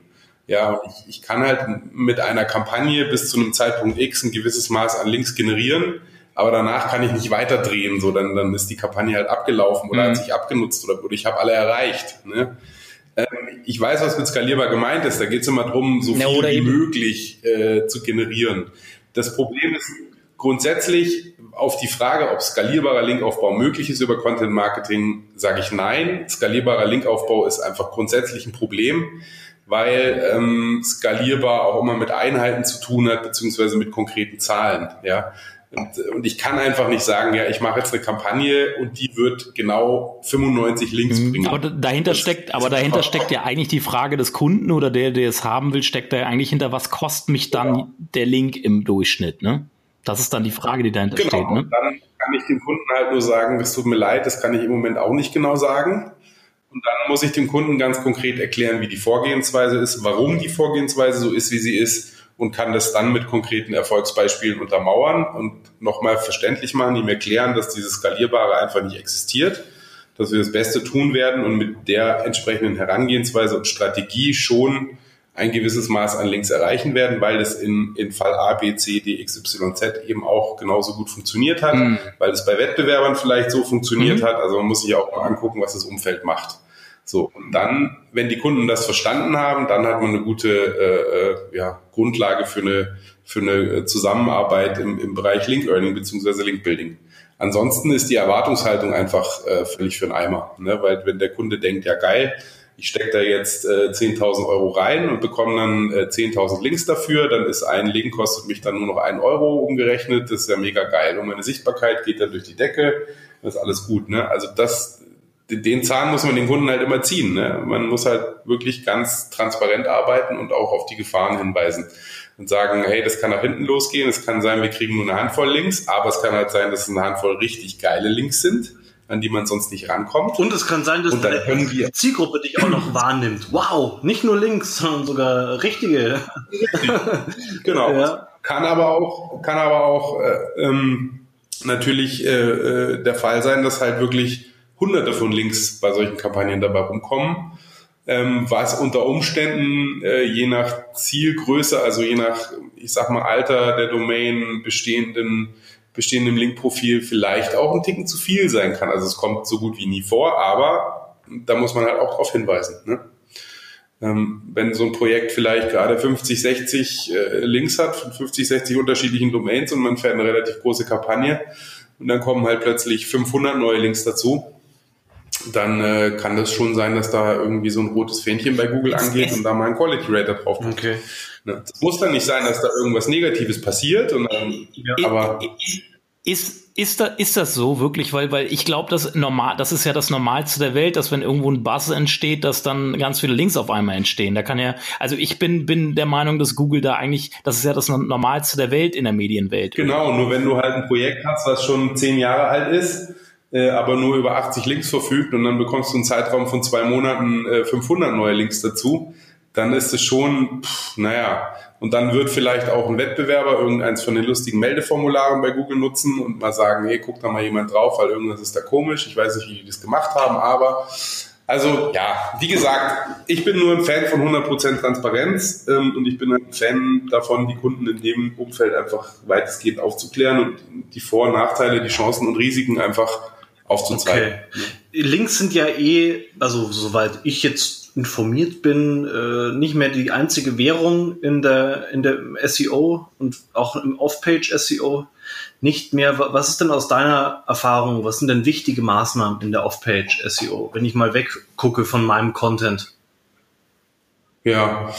Ja, ich, ich kann halt mit einer Kampagne bis zu einem Zeitpunkt X ein gewisses Maß an Links generieren, aber danach kann ich nicht weiter drehen, so dann, dann ist die Kampagne halt abgelaufen oder mhm. hat sich abgenutzt oder, oder ich habe alle erreicht. Ne? Ähm, ich weiß, was mit skalierbar gemeint ist. Da geht es immer darum, so viel ja, wie möglich äh, zu generieren. Das Problem ist, Grundsätzlich auf die Frage, ob skalierbarer Linkaufbau möglich ist über Content Marketing, sage ich nein. Skalierbarer Linkaufbau ist einfach grundsätzlich ein Problem, weil ähm, skalierbar auch immer mit Einheiten zu tun hat, beziehungsweise mit konkreten Zahlen. Ja. Und, und ich kann einfach nicht sagen, ja, ich mache jetzt eine Kampagne und die wird genau 95 Links mhm. bringen. Aber dahinter das, steckt, aber dahinter steckt ja eigentlich die Frage des Kunden oder der, der es haben will, steckt da ja eigentlich hinter, was kostet mich dann ja. der Link im Durchschnitt, ne? Das ist dann die Frage, die dahinter genau. steht. Ne? Dann kann ich dem Kunden halt nur sagen, es tut mir leid, das kann ich im Moment auch nicht genau sagen. Und dann muss ich dem Kunden ganz konkret erklären, wie die Vorgehensweise ist, warum die Vorgehensweise so ist, wie sie ist und kann das dann mit konkreten Erfolgsbeispielen untermauern und nochmal verständlich machen, ihm erklären, dass dieses Skalierbare einfach nicht existiert, dass wir das Beste tun werden und mit der entsprechenden Herangehensweise und Strategie schon ein gewisses Maß an Links erreichen werden, weil es in, in Fall A, B, C, D, X, Y, Z eben auch genauso gut funktioniert hat, mhm. weil es bei Wettbewerbern vielleicht so funktioniert mhm. hat. Also man muss sich auch mal angucken, was das Umfeld macht. So, und dann, wenn die Kunden das verstanden haben, dann hat man eine gute äh, äh ja, Grundlage für eine, für eine Zusammenarbeit im, im Bereich Link Earning beziehungsweise Link Building. Ansonsten ist die Erwartungshaltung einfach äh, völlig für den Eimer, ne? weil wenn der Kunde denkt, ja geil, ich stecke da jetzt äh, 10.000 Euro rein und bekomme dann äh, 10.000 Links dafür, dann ist ein Link, kostet mich dann nur noch ein Euro umgerechnet, das ist ja mega geil. Und meine Sichtbarkeit geht dann durch die Decke, das ist alles gut. Ne? Also das, den Zahn muss man den Kunden halt immer ziehen. Ne? Man muss halt wirklich ganz transparent arbeiten und auch auf die Gefahren hinweisen und sagen, hey, das kann nach hinten losgehen, es kann sein, wir kriegen nur eine Handvoll Links, aber es kann halt sein, dass es eine Handvoll richtig geile Links sind an die man sonst nicht rankommt. Und es kann sein, dass die Zielgruppe dich auch noch wahrnimmt. Wow, nicht nur Links, sondern sogar richtige. [laughs] genau. Ja. Kann aber auch, kann aber auch äh, ähm, natürlich äh, äh, der Fall sein, dass halt wirklich hunderte von Links bei solchen Kampagnen dabei rumkommen. Ähm, was unter Umständen äh, je nach Zielgröße, also je nach, ich sag mal, Alter der Domain, bestehenden bestehendem Linkprofil vielleicht auch ein Ticken zu viel sein kann. Also es kommt so gut wie nie vor, aber da muss man halt auch darauf hinweisen. Ne? Ähm, wenn so ein Projekt vielleicht gerade 50, 60 äh, Links hat von 50, 60 unterschiedlichen Domains und man fährt eine relativ große Kampagne und dann kommen halt plötzlich 500 neue Links dazu, dann äh, kann das schon sein, dass da irgendwie so ein rotes Fähnchen bei Google angeht und da mal ein Quality Rater drauf kommt. Okay. Ne? Es muss dann nicht sein, dass da irgendwas Negatives passiert, und dann, ja, aber ist ist da, ist das so wirklich? Weil, weil ich glaube, das normal, das ist ja das Normalste der Welt, dass wenn irgendwo ein Buzz entsteht, dass dann ganz viele Links auf einmal entstehen. Da kann ja, also ich bin, bin der Meinung, dass Google da eigentlich, das ist ja das Normalste der Welt in der Medienwelt. Genau, nur wenn du halt ein Projekt hast, was schon zehn Jahre alt ist, äh, aber nur über 80 Links verfügt und dann bekommst du einen Zeitraum von zwei Monaten äh, 500 neue Links dazu, dann ist es schon, pff, naja, und dann wird vielleicht auch ein Wettbewerber irgendeins von den lustigen Meldeformularen bei Google nutzen und mal sagen, hey, guck da mal jemand drauf, weil irgendwas ist da komisch, ich weiß nicht, wie die das gemacht haben, aber Also ja, wie gesagt, ich bin nur ein Fan von 100% Transparenz ähm, und ich bin ein Fan davon, die Kunden in dem Umfeld einfach weitestgehend aufzuklären und die Vor- und Nachteile, die Chancen und Risiken einfach aufzuzeigen. Okay. Links sind ja eh, also soweit ich jetzt informiert bin, äh, nicht mehr die einzige Währung in der in der SEO und auch im Off-Page SEO nicht mehr. Was ist denn aus deiner Erfahrung? Was sind denn wichtige Maßnahmen in der Off-Page SEO, wenn ich mal weggucke von meinem Content? Ja,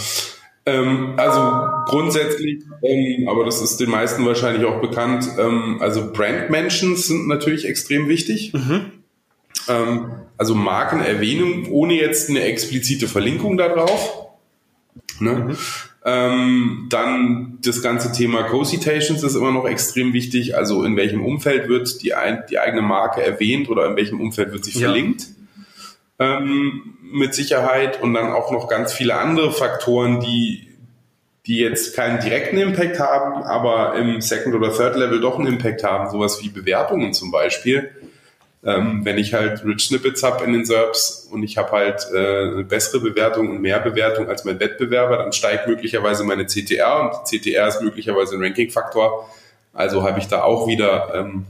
ähm, also grundsätzlich, ähm, aber das ist den meisten wahrscheinlich auch bekannt, ähm, also Brand Mentions sind natürlich extrem wichtig. Mhm. Ähm, also Markenerwähnung ohne jetzt eine explizite Verlinkung darauf. Ne? Mhm. Ähm, dann das ganze Thema Co-Citations ist immer noch extrem wichtig. Also in welchem Umfeld wird die, ein, die eigene Marke erwähnt oder in welchem Umfeld wird sie ja. verlinkt? Ähm, mit Sicherheit. Und dann auch noch ganz viele andere Faktoren, die, die jetzt keinen direkten Impact haben, aber im Second oder Third Level doch einen Impact haben. Sowas wie Bewertungen zum Beispiel. Ähm, wenn ich halt Rich Snippets habe in den SERPs und ich habe halt äh, eine bessere Bewertung und mehr Bewertung als mein Wettbewerber, dann steigt möglicherweise meine CTR und CTR ist möglicherweise ein Ranking-Faktor. Also habe ich da auch wieder ähm,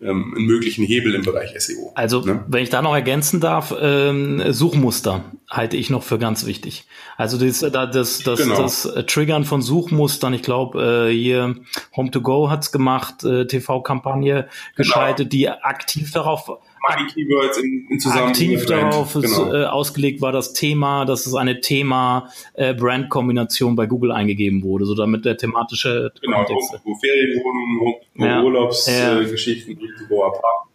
ähm, einen möglichen Hebel im Bereich SEO. Also, ne? wenn ich da noch ergänzen darf, ähm, Suchmuster halte ich noch für ganz wichtig. Also das, das, das, genau. das Triggern von Suchmustern, ich glaube, äh, hier Home2Go hat's gemacht, äh, TV-Kampagne geschaltet, genau. die aktiv darauf Money Keywords in, in Aktiv darauf genau. äh, ausgelegt war das Thema, dass es eine Thema-Brand-Kombination äh, bei Google eingegeben wurde, so damit der thematische genau, Kontext. Wo, wo Ferienwohnungen, wo ja. Urlaubsgeschichten, ja. äh, wo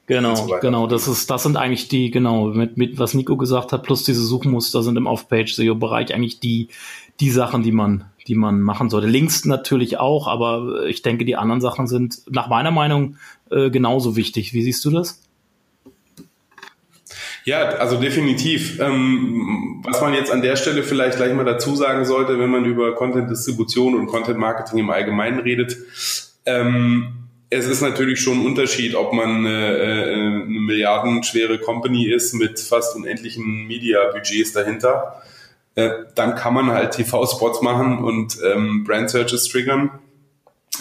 Genau, so genau, das ist, das sind eigentlich die, genau, mit, mit was Nico gesagt hat, plus diese Suchmuster sind im Off-Page-SEO-Bereich eigentlich die, die Sachen, die man, die man machen sollte. Links natürlich auch, aber ich denke, die anderen Sachen sind nach meiner Meinung äh, genauso wichtig. Wie siehst du das? Ja, also definitiv. Ähm, was man jetzt an der Stelle vielleicht gleich mal dazu sagen sollte, wenn man über Content-Distribution und Content-Marketing im Allgemeinen redet, ähm, es ist natürlich schon ein Unterschied, ob man äh, eine milliardenschwere Company ist mit fast unendlichen Media-Budgets dahinter. Äh, dann kann man halt TV-Spots machen und ähm, Brand-Searches triggern.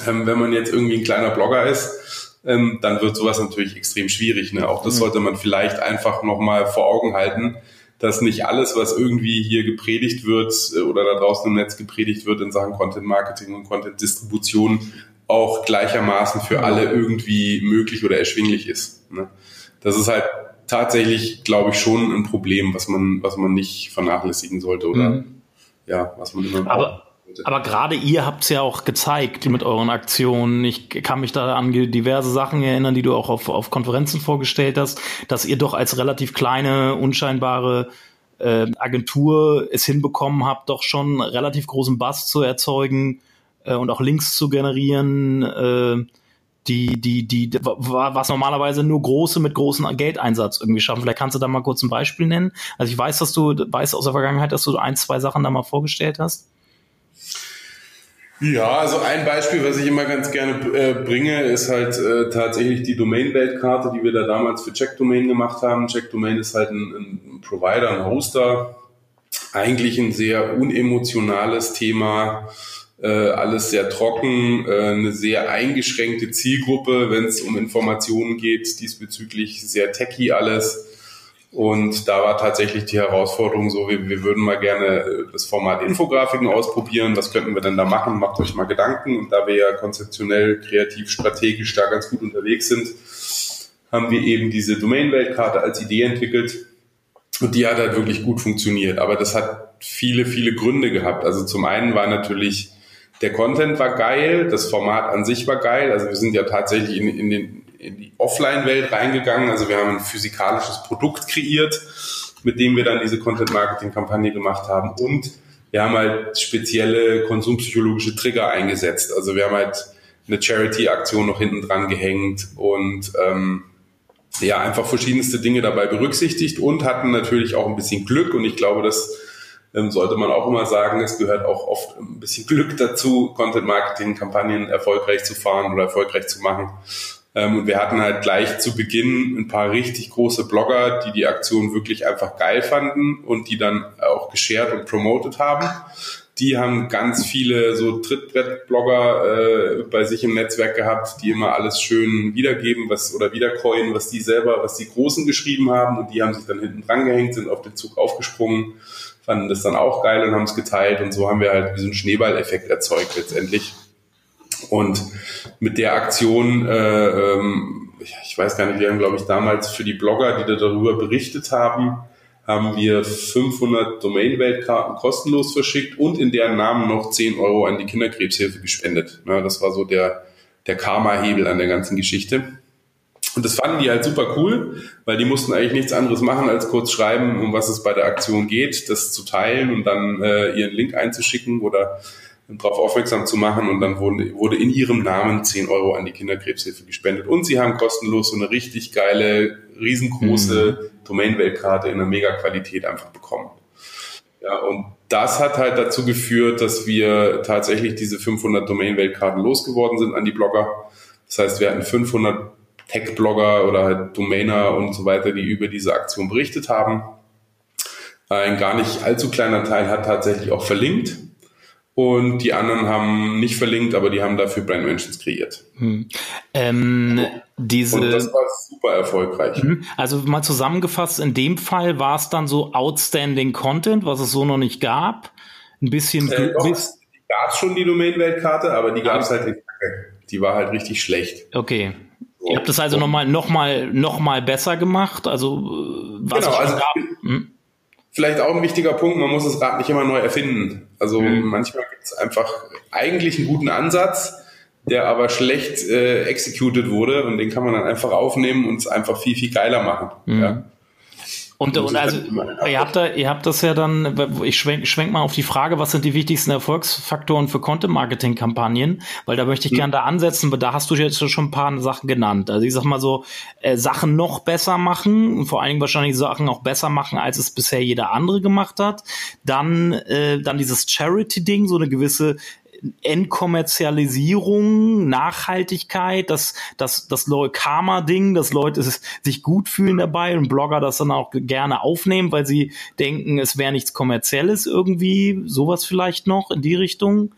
Ähm, wenn man jetzt irgendwie ein kleiner Blogger ist, ähm, dann wird sowas natürlich extrem schwierig. Ne? Auch das mhm. sollte man vielleicht einfach nochmal vor Augen halten, dass nicht alles, was irgendwie hier gepredigt wird äh, oder da draußen im Netz gepredigt wird in Sachen Content Marketing und Content Distribution auch gleichermaßen für alle irgendwie möglich oder erschwinglich ist. Ne? Das ist halt tatsächlich, glaube ich, schon ein Problem, was man, was man nicht vernachlässigen sollte oder mhm. ja, was man immer aber, aber gerade ihr habt es ja auch gezeigt mit euren Aktionen. Ich kann mich da an diverse Sachen erinnern, die du auch auf, auf Konferenzen vorgestellt hast, dass ihr doch als relativ kleine, unscheinbare äh, Agentur es hinbekommen habt, doch schon relativ großen Bass zu erzeugen äh, und auch Links zu generieren. Äh, die, die, die, was normalerweise nur große mit großem Geldeinsatz irgendwie schaffen. Vielleicht kannst du da mal kurz ein Beispiel nennen. Also ich weiß, dass du weißt aus der Vergangenheit, dass du ein, zwei Sachen da mal vorgestellt hast. Ja, also ein Beispiel, was ich immer ganz gerne äh, bringe, ist halt äh, tatsächlich die Domain-Weltkarte, die wir da damals für Checkdomain gemacht haben. Checkdomain ist halt ein, ein Provider, ein Hoster. Eigentlich ein sehr unemotionales Thema, äh, alles sehr trocken, äh, eine sehr eingeschränkte Zielgruppe, wenn es um Informationen geht, diesbezüglich sehr techy alles und da war tatsächlich die Herausforderung so, wir, wir würden mal gerne äh, das Format Infografiken ausprobieren. Was könnten wir denn da machen? Macht euch mal Gedanken. Und da wir ja konzeptionell, kreativ, strategisch da ganz gut unterwegs sind, haben wir eben diese Domain-Weltkarte als Idee entwickelt. Und die hat halt wirklich gut funktioniert. Aber das hat viele, viele Gründe gehabt. Also zum einen war natürlich der Content war geil, das Format an sich war geil. Also wir sind ja tatsächlich in, in den in die Offline-Welt reingegangen. Also wir haben ein physikalisches Produkt kreiert, mit dem wir dann diese Content-Marketing-Kampagne gemacht haben. Und wir haben halt spezielle konsumpsychologische Trigger eingesetzt. Also wir haben halt eine Charity-Aktion noch hinten dran gehängt und ähm, ja, einfach verschiedenste Dinge dabei berücksichtigt und hatten natürlich auch ein bisschen Glück. Und ich glaube, das ähm, sollte man auch immer sagen, es gehört auch oft ein bisschen Glück dazu, Content-Marketing-Kampagnen erfolgreich zu fahren oder erfolgreich zu machen. Ähm, und wir hatten halt gleich zu Beginn ein paar richtig große Blogger, die die Aktion wirklich einfach geil fanden und die dann auch geshared und promoted haben. Die haben ganz viele so Trittbrett-Blogger äh, bei sich im Netzwerk gehabt, die immer alles schön wiedergeben, was oder wiedercoin, was die selber, was die Großen geschrieben haben. Und die haben sich dann hinten dran gehängt, sind auf den Zug aufgesprungen, fanden das dann auch geil und haben es geteilt und so haben wir halt diesen Schneeballeffekt erzeugt letztendlich. Und mit der Aktion, äh, ähm, ich weiß gar nicht, wir haben glaube ich damals für die Blogger, die da darüber berichtet haben, haben wir 500 Domain-Weltkarten kostenlos verschickt und in deren Namen noch 10 Euro an die Kinderkrebshilfe gespendet. Ja, das war so der, der Karma-Hebel an der ganzen Geschichte. Und das fanden die halt super cool, weil die mussten eigentlich nichts anderes machen, als kurz schreiben, um was es bei der Aktion geht, das zu teilen und dann äh, ihren Link einzuschicken oder darauf aufmerksam zu machen und dann wurde, wurde in ihrem Namen 10 Euro an die Kinderkrebshilfe gespendet. Und sie haben kostenlos so eine richtig geile, riesengroße mhm. Domain-Weltkarte in einer Mega-Qualität einfach bekommen. Ja, und das hat halt dazu geführt, dass wir tatsächlich diese 500 Domain-Weltkarten losgeworden sind an die Blogger. Das heißt, wir hatten 500 Tech-Blogger oder halt Domainer und so weiter, die über diese Aktion berichtet haben. Ein gar nicht allzu kleiner Teil hat tatsächlich auch verlinkt. Und die anderen haben nicht verlinkt, aber die haben dafür Brand Mentions kreiert. Hm. Ähm, diese, und das war super erfolgreich. Hm. Also mal zusammengefasst, in dem Fall war es dann so Outstanding Content, was es so noch nicht gab. Ein bisschen. Äh, doch, bis gab es schon die Domain-Weltkarte, aber die gab es halt nicht. Die war halt richtig schlecht. Okay. So. Ihr habt das also nochmal noch mal, noch mal besser gemacht. Also äh, was genau, also. Hm? vielleicht auch ein wichtiger Punkt, man muss das Rad nicht immer neu erfinden. Also mhm. manchmal gibt es einfach eigentlich einen guten Ansatz, der aber schlecht äh, executed wurde und den kann man dann einfach aufnehmen und es einfach viel, viel geiler machen. Mhm. Ja. Und, und also, ihr habt, da, ihr habt das ja dann, ich schwenk, schwenk mal auf die Frage, was sind die wichtigsten Erfolgsfaktoren für Content-Marketing-Kampagnen? Weil da möchte ich mhm. gerne da ansetzen, weil da hast du jetzt schon ein paar Sachen genannt. Also ich sag mal so, äh, Sachen noch besser machen und vor allen Dingen wahrscheinlich Sachen auch besser machen, als es bisher jeder andere gemacht hat. Dann, äh, dann dieses Charity-Ding, so eine gewisse Entkommerzialisierung, Nachhaltigkeit, das, das, das Karma-Ding, dass Leute sich gut fühlen dabei und Blogger das dann auch gerne aufnehmen, weil sie denken, es wäre nichts Kommerzielles irgendwie, sowas vielleicht noch in die Richtung.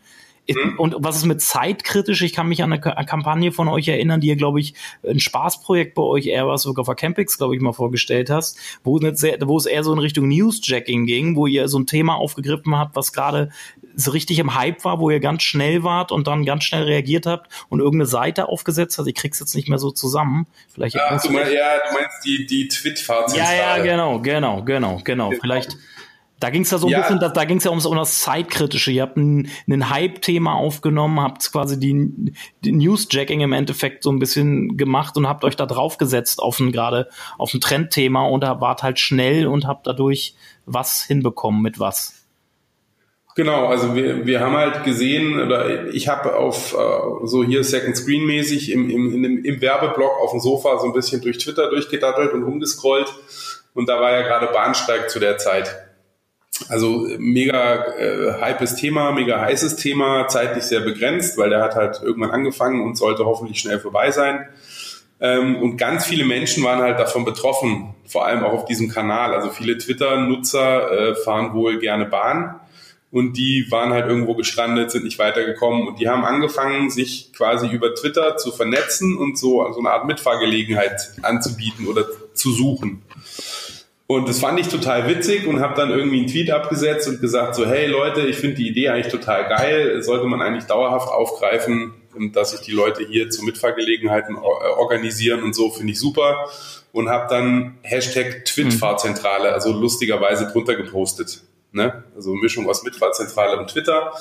Mhm. Und was ist mit zeitkritisch? Ich kann mich an eine Kampagne von euch erinnern, die ihr, glaube ich, ein Spaßprojekt bei euch eher was sogar auf Campix, glaube ich, mal vorgestellt hast, wo, sehr, wo es eher so in Richtung Newsjacking ging, wo ihr so ein Thema aufgegriffen habt, was gerade so richtig im Hype war, wo ihr ganz schnell wart und dann ganz schnell reagiert habt und irgendeine Seite aufgesetzt habt. Ich krieg's jetzt nicht mehr so zusammen. Vielleicht ja, du, meinst, ja, du meinst die, die Twit-Fahrzentrale. Ja, ja, genau, genau, genau, genau. Vielleicht da ging es ja so ein ja. bisschen, da, da ging es ja ums, um das Zeitkritische. Ihr habt ein, ein Hype-Thema aufgenommen, habt quasi die, die Newsjacking im Endeffekt so ein bisschen gemacht und habt euch da draufgesetzt auf ein gerade auf ein Trendthema und da wart halt schnell und habt dadurch was hinbekommen mit was. Genau, also wir, wir haben halt gesehen, oder ich habe auf uh, so hier Second Screen mäßig im, im, im, im Werbeblock auf dem Sofa so ein bisschen durch Twitter durchgedattelt und rumgescrollt und da war ja gerade Bahnsteig zu der Zeit. Also mega äh, hypes Thema, mega heißes Thema, zeitlich sehr begrenzt, weil der hat halt irgendwann angefangen und sollte hoffentlich schnell vorbei sein. Ähm, und ganz viele Menschen waren halt davon betroffen, vor allem auch auf diesem Kanal. Also viele Twitter-Nutzer äh, fahren wohl gerne Bahn und die waren halt irgendwo gestrandet, sind nicht weitergekommen und die haben angefangen, sich quasi über Twitter zu vernetzen und so, so eine Art Mitfahrgelegenheit anzubieten oder zu suchen. Und das fand ich total witzig und habe dann irgendwie einen Tweet abgesetzt und gesagt so, hey Leute, ich finde die Idee eigentlich total geil, sollte man eigentlich dauerhaft aufgreifen, dass sich die Leute hier zu Mitfahrgelegenheiten äh, organisieren und so, finde ich super. Und habe dann Hashtag Twitfahrzentrale, also lustigerweise drunter gepostet. Ne? Also Mischung aus Mitfahrzentrale und Twitter.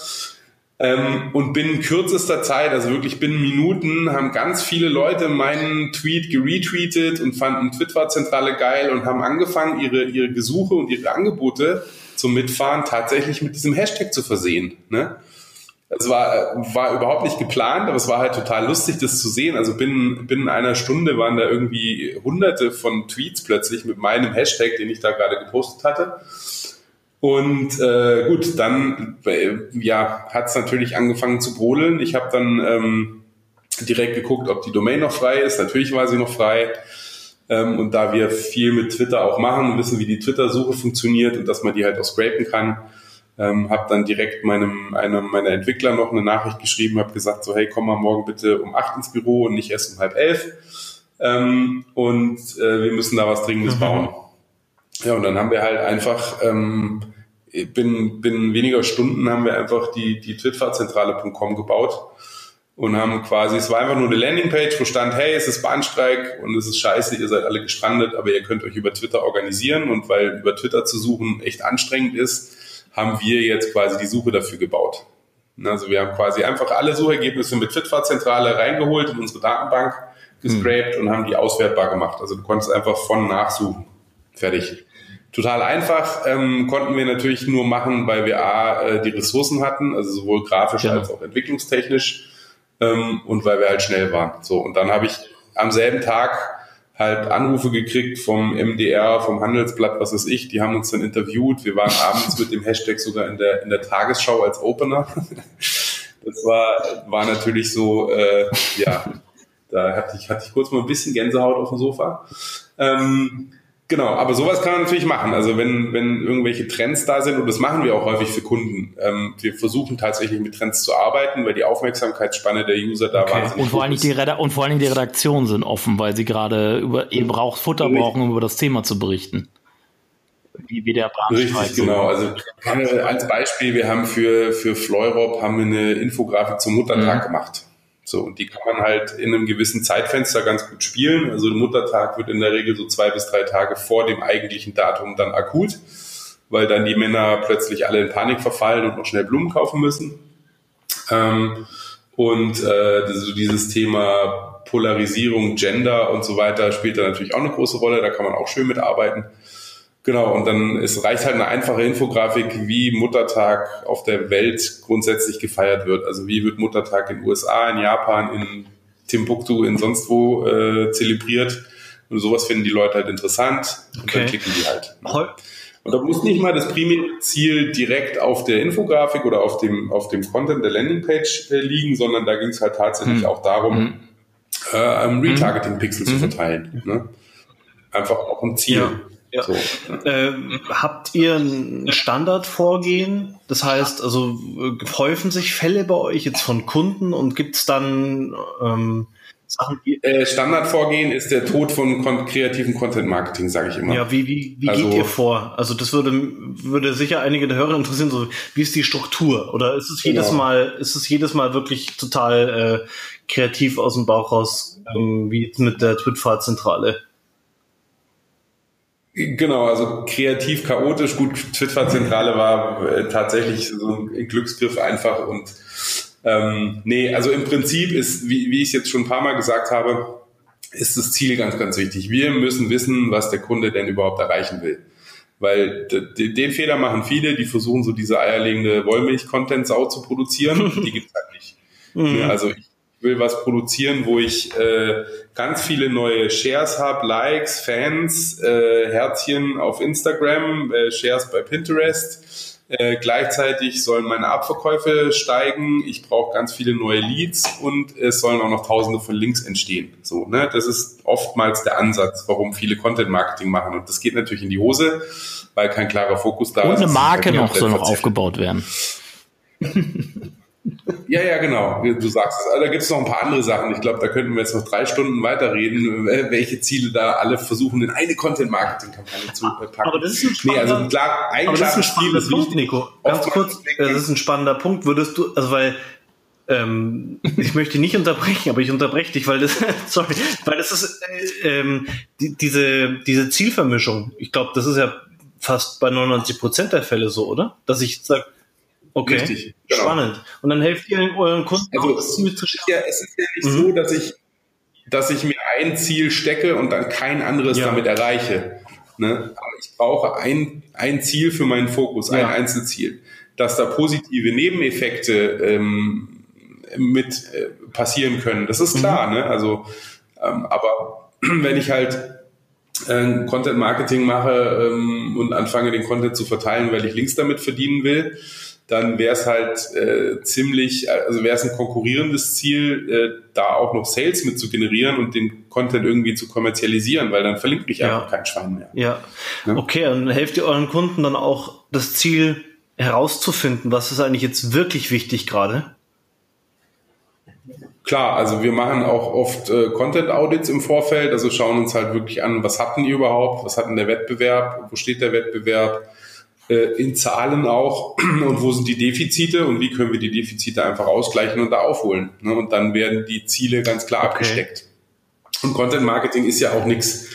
Ähm, und binnen kürzester Zeit, also wirklich binnen Minuten, haben ganz viele Leute meinen Tweet geretweetet und fanden Twitter-Zentrale geil und haben angefangen, ihre, ihre Gesuche und ihre Angebote zum Mitfahren tatsächlich mit diesem Hashtag zu versehen. Ne? Das war, war überhaupt nicht geplant, aber es war halt total lustig, das zu sehen. Also binnen, binnen einer Stunde waren da irgendwie hunderte von Tweets plötzlich mit meinem Hashtag, den ich da gerade gepostet hatte. Und äh, gut, dann äh, ja, hat es natürlich angefangen zu brodeln. Ich habe dann ähm, direkt geguckt, ob die Domain noch frei ist. Natürlich war sie noch frei. Ähm, und da wir viel mit Twitter auch machen, wissen, wie die Twitter-Suche funktioniert und dass man die halt auch scrapen kann, ähm, habe dann direkt meinem einem meiner Entwickler noch eine Nachricht geschrieben, habe gesagt so, hey, komm mal morgen bitte um acht ins Büro und nicht erst um halb elf. Ähm, und äh, wir müssen da was Dringendes mhm. bauen. Ja, und dann haben wir halt einfach ähm, binnen, binnen weniger Stunden haben wir einfach die, die Twitfahrzentrale.com gebaut und haben quasi, es war einfach nur eine Landingpage, wo stand, hey, es ist Bahnstreik und es ist scheiße, ihr seid alle gestrandet, aber ihr könnt euch über Twitter organisieren und weil über Twitter zu suchen echt anstrengend ist, haben wir jetzt quasi die Suche dafür gebaut. Also wir haben quasi einfach alle Suchergebnisse mit Twitfahrzentrale reingeholt in unsere Datenbank, gescraped mhm. und haben die auswertbar gemacht. Also du konntest einfach von nachsuchen. Fertig. Total einfach, ähm, konnten wir natürlich nur machen, weil wir A, äh, die Ressourcen hatten, also sowohl grafisch ja. als auch entwicklungstechnisch ähm, und weil wir halt schnell waren. So, und dann habe ich am selben Tag halt Anrufe gekriegt vom MDR, vom Handelsblatt, was weiß ich, die haben uns dann interviewt. Wir waren abends mit dem Hashtag sogar in der, in der Tagesschau als Opener. [laughs] Das war, war natürlich so, äh, ja, da hatte ich, hatte ich kurz mal ein bisschen Gänsehaut auf dem Sofa. Ähm, Genau, aber sowas kann man natürlich machen. Also wenn, wenn irgendwelche Trends da sind, und das machen wir auch häufig für Kunden, ähm, wir versuchen tatsächlich mit Trends zu arbeiten, weil die Aufmerksamkeitsspanne der User da okay. wahnsinnig und vor allem die Reda Und vor allem die Redaktionen sind offen, weil sie gerade über eben braucht Futter brauchen, um über das Thema zu berichten. Wie, wie der Richtig, genau. Also als Beispiel, wir haben für, für Fleurop haben wir eine Infografik zum Muttertag mhm. gemacht. So, und die kann man halt in einem gewissen Zeitfenster ganz gut spielen. Also Muttertag wird in der Regel so zwei bis drei Tage vor dem eigentlichen Datum dann akut, weil dann die Männer plötzlich alle in Panik verfallen und noch schnell Blumen kaufen müssen. Ähm, und äh, so dieses Thema Polarisierung, Gender und so weiter spielt da natürlich auch eine große Rolle. Da kann man auch schön mitarbeiten. Genau, und dann es reicht halt eine einfache Infografik, wie Muttertag auf der Welt grundsätzlich gefeiert wird. Also wie wird Muttertag in USA, in Japan, in Timbuktu, in sonst wo äh, zelebriert. Und sowas finden die Leute halt interessant und okay. dann klicken die halt. Und da muss nicht mal das primäre Ziel direkt auf der Infografik oder auf dem, auf dem Content der Landingpage äh, liegen, sondern da ging es halt tatsächlich hm. auch darum, hm. äh, Retargeting-Pixel hm. zu verteilen. Ne? Einfach auch ein Ziel. Ja. Ja. So. Äh, habt ihr ein Standardvorgehen? Das heißt, also häufen sich Fälle bei euch jetzt von Kunden und gibt es dann ähm, Sachen, die äh, Standardvorgehen ist der Tod von kon kreativen Content Marketing, sage ich immer. Ja, wie, wie, wie also, geht ihr vor? Also das würde, würde sicher einige der Hörer interessieren, so wie ist die Struktur? Oder ist es jedes genau. Mal, ist es jedes Mal wirklich total äh, kreativ aus dem Bauch raus, ähm, wie mit der Twitfahrzentrale? Genau, also kreativ, chaotisch. Gut, Twitter-Zentrale war äh, tatsächlich so ein Glücksgriff einfach und ähm, nee, also im Prinzip ist, wie, wie ich es jetzt schon ein paar Mal gesagt habe, ist das Ziel ganz, ganz wichtig. Wir müssen wissen, was der Kunde denn überhaupt erreichen will. Weil den Fehler machen viele, die versuchen so diese eierlegende Wollmilch-Content-Sau zu produzieren. [laughs] die gibt's halt nicht. Mhm. Also ich will was produzieren, wo ich äh, ganz viele neue Shares habe, Likes, Fans, äh, Herzchen auf Instagram, äh, Shares bei Pinterest. Äh, gleichzeitig sollen meine Abverkäufe steigen. Ich brauche ganz viele neue Leads und es sollen auch noch Tausende von Links entstehen. So, ne, das ist oftmals der Ansatz, warum viele Content Marketing machen. Und das geht natürlich in die Hose, weil kein klarer Fokus da und ist. Und eine Marke noch soll noch aufgebaut werden. [laughs] Ja, ja, genau. Du sagst es. Also, da gibt es noch ein paar andere Sachen. Ich glaube, da könnten wir jetzt noch drei Stunden weiterreden, welche Ziele da alle versuchen, in eine Content-Marketing-Kampagne zu packen. Aber das ist ein spannender, nee, also klar, ein, aber das ist ein spannender Punkt, wichtig. Nico. Ganz kurz, das ist ein spannender Punkt. Würdest du, also weil ähm, ich möchte nicht unterbrechen, aber ich unterbreche dich, weil das, [laughs] sorry, weil das ist äh, ähm, die, diese diese Zielvermischung. Ich glaube, das ist ja fast bei 99 Prozent der Fälle so, oder? Dass ich sage, Okay, Richtig, genau. spannend. Und dann helft ihr euren Kunden also, das Ziel zu schaffen? Ja, es ist ja nicht mhm. so, dass ich, dass ich mir ein Ziel stecke und dann kein anderes ja. damit erreiche. Ne? Aber ich brauche ein, ein Ziel für meinen Fokus, ein ja. Einzelziel. Dass da positive Nebeneffekte ähm, mit äh, passieren können, das ist klar. Mhm. Ne? Also, ähm, aber [clears throat] wenn ich halt äh, Content Marketing mache ähm, und anfange, den Content zu verteilen, weil ich Links damit verdienen will, dann wäre es halt äh, ziemlich, also wäre es ein konkurrierendes Ziel, äh, da auch noch Sales mit zu generieren und den Content irgendwie zu kommerzialisieren, weil dann verlinkt mich ja. einfach kein Schwein mehr. Ja. ja. Okay, und helft ihr euren Kunden dann auch das Ziel herauszufinden, was ist eigentlich jetzt wirklich wichtig gerade? Klar, also wir machen auch oft äh, Content Audits im Vorfeld, also schauen uns halt wirklich an, was hatten ihr überhaupt, was hat denn der Wettbewerb, wo steht der Wettbewerb, in Zahlen auch [clears throat] und wo sind die Defizite und wie können wir die Defizite einfach ausgleichen und da aufholen. Ne? Und dann werden die Ziele ganz klar okay. abgesteckt. Und Content Marketing ist ja auch nichts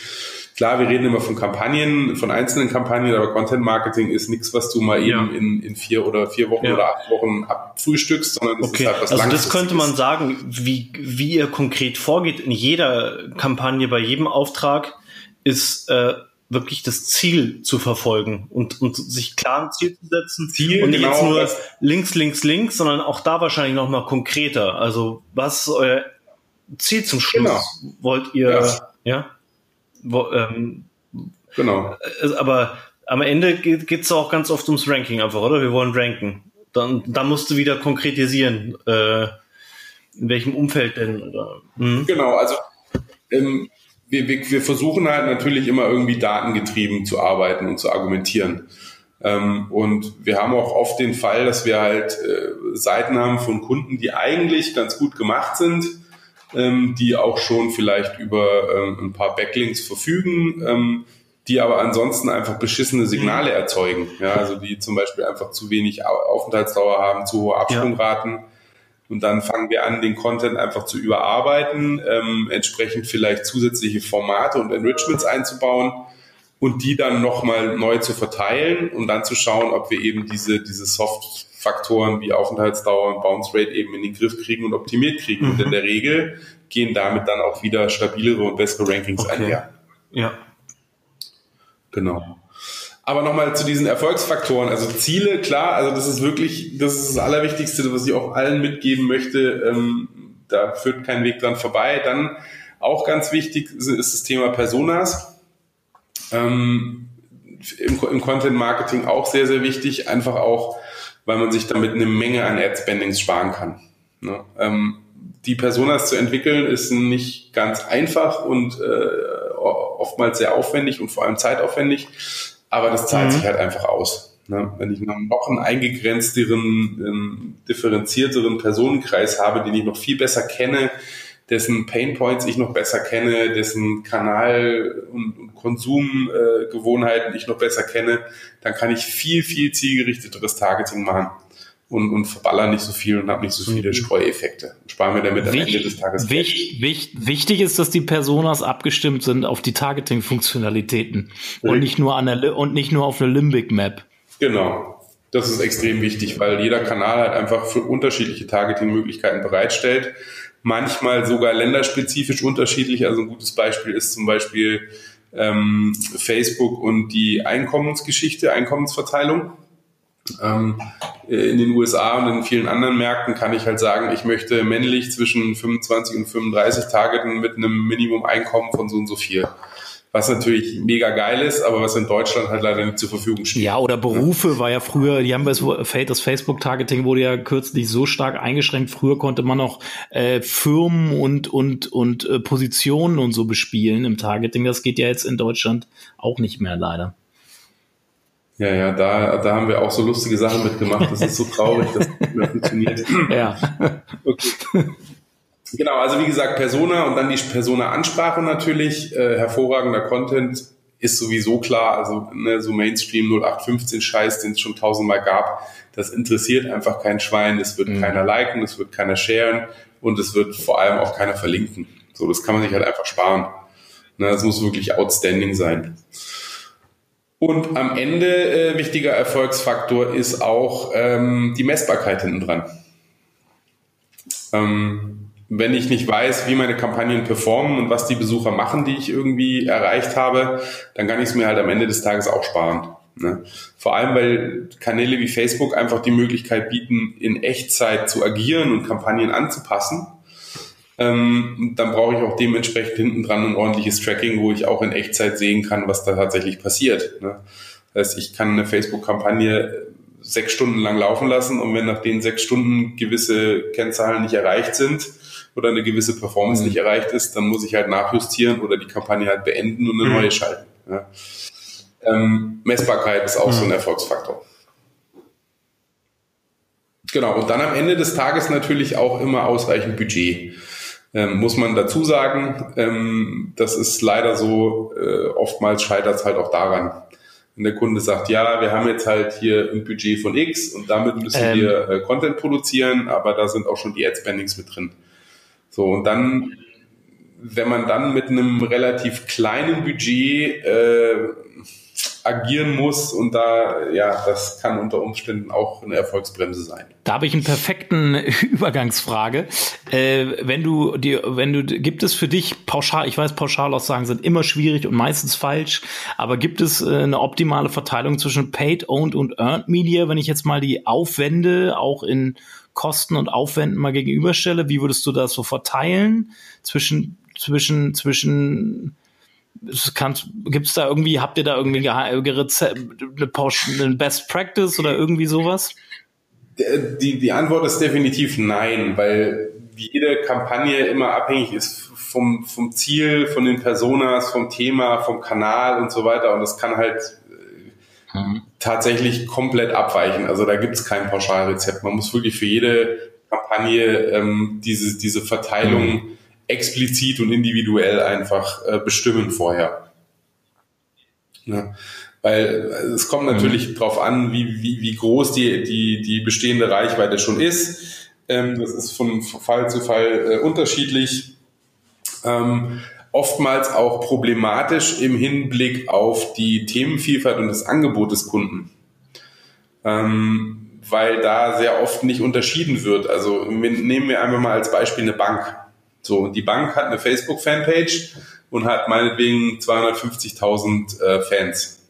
Klar, wir reden immer von Kampagnen, von einzelnen Kampagnen, aber Content Marketing ist nichts, was du mal ja. eben in, in vier oder vier Wochen ja. oder acht Wochen abfrühstückst, sondern es okay. ist halt was Also das könnte man sagen, wie, wie ihr konkret vorgeht in jeder Kampagne, bei jedem Auftrag ist äh, wirklich das Ziel zu verfolgen und, und sich klar ein Ziel zu setzen. Ziel, und nicht genau, jetzt nur links, links, links, sondern auch da wahrscheinlich nochmal konkreter. Also was ist euer Ziel zum Schluss? Genau. Wollt ihr, ja? ja? Wo, ähm, genau. Aber am Ende geht es auch ganz oft ums Ranking einfach, oder? Wir wollen ranken. Dann, dann musst du wieder konkretisieren, äh, in welchem Umfeld denn. Oder, mhm. Genau, also ähm, wir, wir, wir versuchen halt natürlich immer irgendwie datengetrieben zu arbeiten und zu argumentieren. Ähm, und wir haben auch oft den Fall, dass wir halt äh, Seiten haben von Kunden, die eigentlich ganz gut gemacht sind, ähm, die auch schon vielleicht über ähm, ein paar Backlinks verfügen, ähm, die aber ansonsten einfach beschissene Signale mhm. erzeugen. Ja, also die zum Beispiel einfach zu wenig Aufenthaltsdauer haben, zu hohe Absprungraten. Ja. Und dann fangen wir an, den Content einfach zu überarbeiten, ähm, entsprechend vielleicht zusätzliche Formate und Enrichments einzubauen und die dann nochmal neu zu verteilen und dann zu schauen, ob wir eben diese, diese Soft Faktoren wie Aufenthaltsdauer und Bounce Rate eben in den Griff kriegen und optimiert kriegen. Mhm. Und in mhm. der Regel gehen damit dann auch wieder stabilere und bessere Rankings okay. einher. Ja. Genau. Aber nochmal zu diesen Erfolgsfaktoren. Also Ziele, klar, also das ist wirklich, das ist das Allerwichtigste, was ich auch allen mitgeben möchte. Ähm, da führt kein Weg dran vorbei. Dann auch ganz wichtig ist das Thema Personas. Ähm, im, im Content Marketing auch sehr, sehr wichtig. Einfach auch weil man sich damit eine Menge an Ad-Spendings sparen kann. Ne? Ähm, die Personas zu entwickeln ist nicht ganz einfach und äh, oftmals sehr aufwendig und vor allem zeitaufwendig, aber das zahlt mhm. sich halt einfach aus. Ne? Wenn ich noch einen eingegrenzteren, ähm, differenzierteren Personenkreis habe, den ich noch viel besser kenne, dessen Painpoints ich noch besser kenne, dessen Kanal- und, und Konsumgewohnheiten äh, ich noch besser kenne, dann kann ich viel, viel zielgerichteteres Targeting machen und, und verballer nicht so viel und habe nicht so viele mhm. Streueffekte. Spare mir damit am Ende des Tages wich, wich, Wichtig ist, dass die Personas abgestimmt sind auf die Targeting-Funktionalitäten und nicht nur an der und nicht nur auf eine Limbic Map. Genau. Das ist extrem wichtig, weil jeder Kanal halt einfach für unterschiedliche Targeting-Möglichkeiten bereitstellt manchmal sogar länderspezifisch unterschiedlich. Also ein gutes Beispiel ist zum Beispiel ähm, Facebook und die Einkommensgeschichte, Einkommensverteilung. Ähm, in den USA und in vielen anderen Märkten kann ich halt sagen, ich möchte männlich zwischen 25 und 35 targeten mit einem Minimum-Einkommen von so und so viel was natürlich mega geil ist, aber was in Deutschland halt leider nicht zur Verfügung steht. Ja, oder Berufe war ja früher, die haben das, das Facebook-Targeting wurde ja kürzlich so stark eingeschränkt. Früher konnte man noch äh, Firmen und und und äh, Positionen und so bespielen im Targeting. Das geht ja jetzt in Deutschland auch nicht mehr leider. Ja, ja, da, da haben wir auch so lustige Sachen mitgemacht. Das ist so traurig, dass das nicht mehr funktioniert. [laughs] Ja. Okay. Genau, also wie gesagt, Persona und dann die Persona-Ansprache natürlich. Äh, hervorragender Content ist sowieso klar. Also ne, so Mainstream 0815-Scheiß, den es schon tausendmal gab, das interessiert einfach kein Schwein. Es wird mhm. keiner liken, es wird keiner sharen und es wird vor allem auch keiner verlinken. So, das kann man sich halt einfach sparen. Ne, das muss wirklich outstanding sein. Und am Ende äh, wichtiger Erfolgsfaktor ist auch ähm, die Messbarkeit hinten dran. Ähm, wenn ich nicht weiß, wie meine Kampagnen performen und was die Besucher machen, die ich irgendwie erreicht habe, dann kann ich es mir halt am Ende des Tages auch sparen. Ne? Vor allem, weil Kanäle wie Facebook einfach die Möglichkeit bieten, in Echtzeit zu agieren und Kampagnen anzupassen. Ähm, dann brauche ich auch dementsprechend hinten dran ein ordentliches Tracking, wo ich auch in Echtzeit sehen kann, was da tatsächlich passiert. Ne? Das heißt, ich kann eine Facebook-Kampagne sechs Stunden lang laufen lassen und wenn nach den sechs Stunden gewisse Kennzahlen nicht erreicht sind oder eine gewisse Performance mhm. nicht erreicht ist, dann muss ich halt nachjustieren oder die Kampagne halt beenden und eine mhm. neue schalten. Ja. Ähm, Messbarkeit ist auch mhm. so ein Erfolgsfaktor. Genau, und dann am Ende des Tages natürlich auch immer ausreichend Budget. Ähm, muss man dazu sagen, ähm, das ist leider so, äh, oftmals scheitert es halt auch daran. Wenn der Kunde sagt, ja, wir haben jetzt halt hier ein Budget von X und damit müssen ähm. wir äh, Content produzieren, aber da sind auch schon die Ad-Spendings mit drin. So, und dann, wenn man dann mit einem relativ kleinen Budget äh, agieren muss und da, ja, das kann unter Umständen auch eine Erfolgsbremse sein. Da habe ich einen perfekten [laughs] Übergangsfrage. Äh, wenn du dir, wenn du, gibt es für dich pauschal, ich weiß, Pauschalaussagen sind immer schwierig und meistens falsch, aber gibt es äh, eine optimale Verteilung zwischen Paid, Owned und Earned Media, wenn ich jetzt mal die Aufwände auch in Kosten und Aufwänden mal gegenüberstelle? Wie würdest du das so verteilen zwischen, zwischen, zwischen Gibt es da irgendwie, habt ihr da irgendwie eine, Rezept, eine Best Practice oder irgendwie sowas? Die, die Antwort ist definitiv nein, weil jede Kampagne immer abhängig ist vom, vom Ziel, von den Personas, vom Thema, vom Kanal und so weiter. Und das kann halt mhm. tatsächlich komplett abweichen. Also da gibt es kein Pauschalrezept. Man muss wirklich für jede Kampagne ähm, diese, diese Verteilung mhm explizit und individuell einfach äh, bestimmen vorher. Ja. Weil äh, es kommt natürlich mhm. darauf an, wie, wie, wie groß die, die, die bestehende Reichweite schon ist. Ähm, das ist von Fall zu Fall äh, unterschiedlich. Ähm, oftmals auch problematisch im Hinblick auf die Themenvielfalt und das Angebot des Kunden. Ähm, weil da sehr oft nicht unterschieden wird. Also nehmen wir einfach mal als Beispiel eine Bank. So, die Bank hat eine Facebook-Fanpage und hat meinetwegen 250.000 äh, Fans.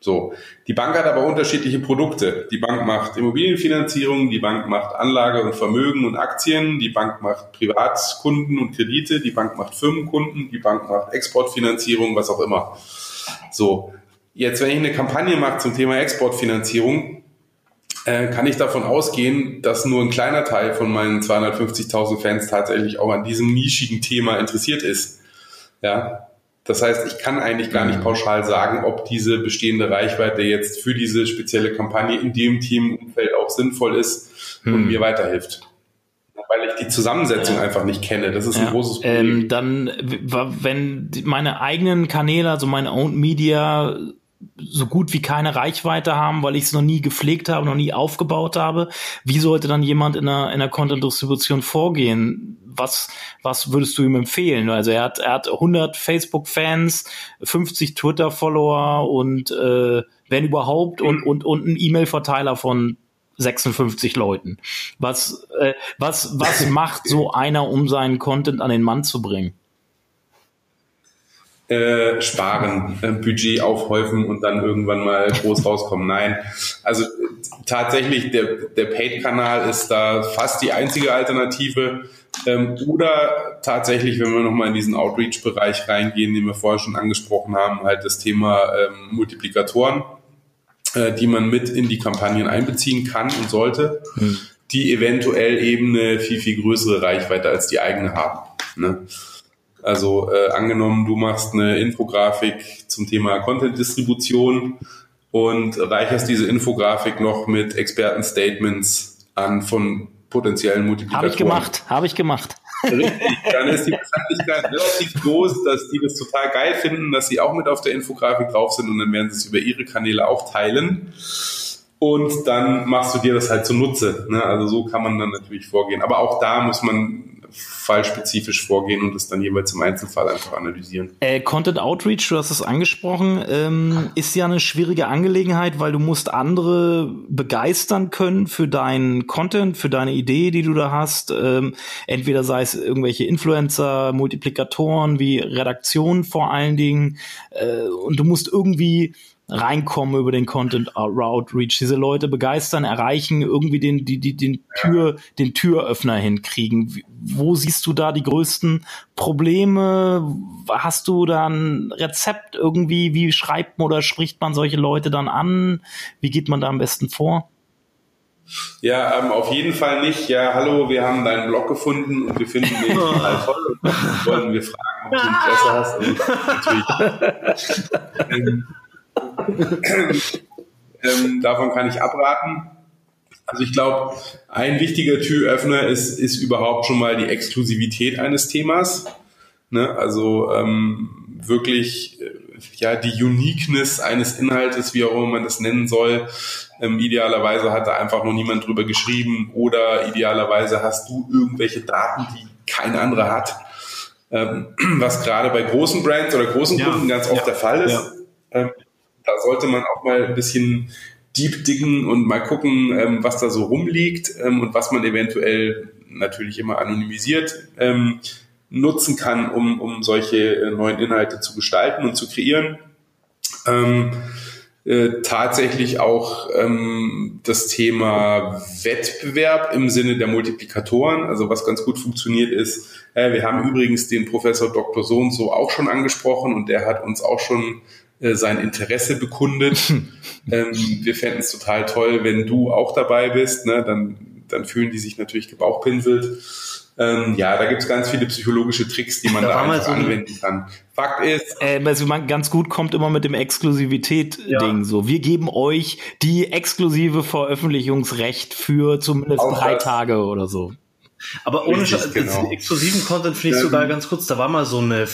So, die Bank hat aber unterschiedliche Produkte. Die Bank macht Immobilienfinanzierung, die Bank macht Anlage und Vermögen und Aktien, die Bank macht Privatkunden und Kredite, die Bank macht Firmenkunden, die Bank macht Exportfinanzierung, was auch immer. So, jetzt wenn ich eine Kampagne mache zum Thema Exportfinanzierung, äh, kann ich davon ausgehen, dass nur ein kleiner Teil von meinen 250.000 Fans tatsächlich auch an diesem nischigen Thema interessiert ist. Ja, das heißt, ich kann eigentlich gar nicht mhm. pauschal sagen, ob diese bestehende Reichweite jetzt für diese spezielle Kampagne in dem Teamumfeld auch sinnvoll ist und hm. mir weiterhilft. Weil ich die Zusammensetzung einfach nicht kenne. Das ist ja. ein großes Problem. Ähm, dann, wenn meine eigenen Kanäle, also meine Owned Media, so gut wie keine Reichweite haben, weil ich es noch nie gepflegt habe, noch nie aufgebaut habe. Wie sollte dann jemand in einer, in einer Content-Distribution vorgehen? Was, was würdest du ihm empfehlen? Also er hat, er hat 100 Facebook-Fans, 50 Twitter-Follower und äh, wenn überhaupt und, und, und einen E-Mail-Verteiler von 56 Leuten. Was, äh, was, was [laughs] macht so einer, um seinen Content an den Mann zu bringen? Äh, sparen, äh, Budget aufhäufen und dann irgendwann mal groß rauskommen. Nein, also tatsächlich der, der Paid-Kanal ist da fast die einzige Alternative. Ähm, oder tatsächlich, wenn wir nochmal in diesen Outreach-Bereich reingehen, den wir vorher schon angesprochen haben, halt das Thema ähm, Multiplikatoren, äh, die man mit in die Kampagnen einbeziehen kann und sollte, hm. die eventuell eben eine viel, viel größere Reichweite als die eigene haben. Ne? Also äh, angenommen, du machst eine Infografik zum Thema Content-Distribution und reicherst diese Infografik noch mit Experten-Statements an von potenziellen Multiplikatoren. Habe ich gemacht, habe ich gemacht. Richtig, dann ist die Wahrscheinlichkeit [laughs] relativ groß, dass die das total geil finden, dass sie auch mit auf der Infografik drauf sind und dann werden sie es über ihre Kanäle auch teilen. Und dann machst du dir das halt zunutze. Ne? Also so kann man dann natürlich vorgehen. Aber auch da muss man fallspezifisch vorgehen und das dann jeweils im Einzelfall einfach analysieren. Äh, Content Outreach, du hast es angesprochen, ähm, ist ja eine schwierige Angelegenheit, weil du musst andere begeistern können für deinen Content, für deine Idee, die du da hast. Ähm, entweder sei es irgendwelche Influencer, Multiplikatoren wie Redaktionen vor allen Dingen. Äh, und du musst irgendwie reinkommen über den Content Outreach, diese Leute begeistern, erreichen, irgendwie den, die, die, den Tür, den Türöffner hinkriegen. Wo siehst du da die größten Probleme? Hast du da ein Rezept irgendwie? Wie schreibt man oder spricht man solche Leute dann an? Wie geht man da am besten vor? Ja, ähm, auf jeden Fall nicht. Ja, hallo, wir haben deinen Blog gefunden und wir finden den total toll. Und wollen wir fragen, ob du Interesse hast. [laughs] Und natürlich. [laughs] [laughs] ähm, davon kann ich abraten. Also ich glaube, ein wichtiger Türöffner ist, ist überhaupt schon mal die Exklusivität eines Themas. Ne? Also ähm, wirklich äh, ja die Uniqueness eines Inhaltes, wie auch immer man das nennen soll. Ähm, idealerweise hat da einfach noch niemand drüber geschrieben oder idealerweise hast du irgendwelche Daten, die kein anderer hat. Ähm, [clears throat] was gerade bei großen Brands oder großen Kunden ganz oft ja, der Fall ist. Ja. Sollte man auch mal ein bisschen deep diggen und mal gucken, ähm, was da so rumliegt ähm, und was man eventuell natürlich immer anonymisiert ähm, nutzen kann, um, um solche äh, neuen Inhalte zu gestalten und zu kreieren. Ähm, äh, tatsächlich auch ähm, das Thema Wettbewerb im Sinne der Multiplikatoren. Also was ganz gut funktioniert ist, äh, wir haben übrigens den Professor Dr. So und so auch schon angesprochen und der hat uns auch schon äh, sein Interesse bekundet. [laughs] ähm, wir fänden es total toll, wenn du auch dabei bist. Ne? Dann, dann fühlen die sich natürlich gebauchpinselt. Ähm, ja, da gibt's ganz viele psychologische Tricks, die man da, da einfach so anwenden kann. Fakt ist. Äh, also man ganz gut kommt immer mit dem Exklusivität-Ding ja. so. Wir geben euch die exklusive Veröffentlichungsrecht für zumindest Auch drei das. Tage oder so. Aber ohne Richtig, genau. exklusiven Content finde ich sogar ganz kurz, da war mal so eine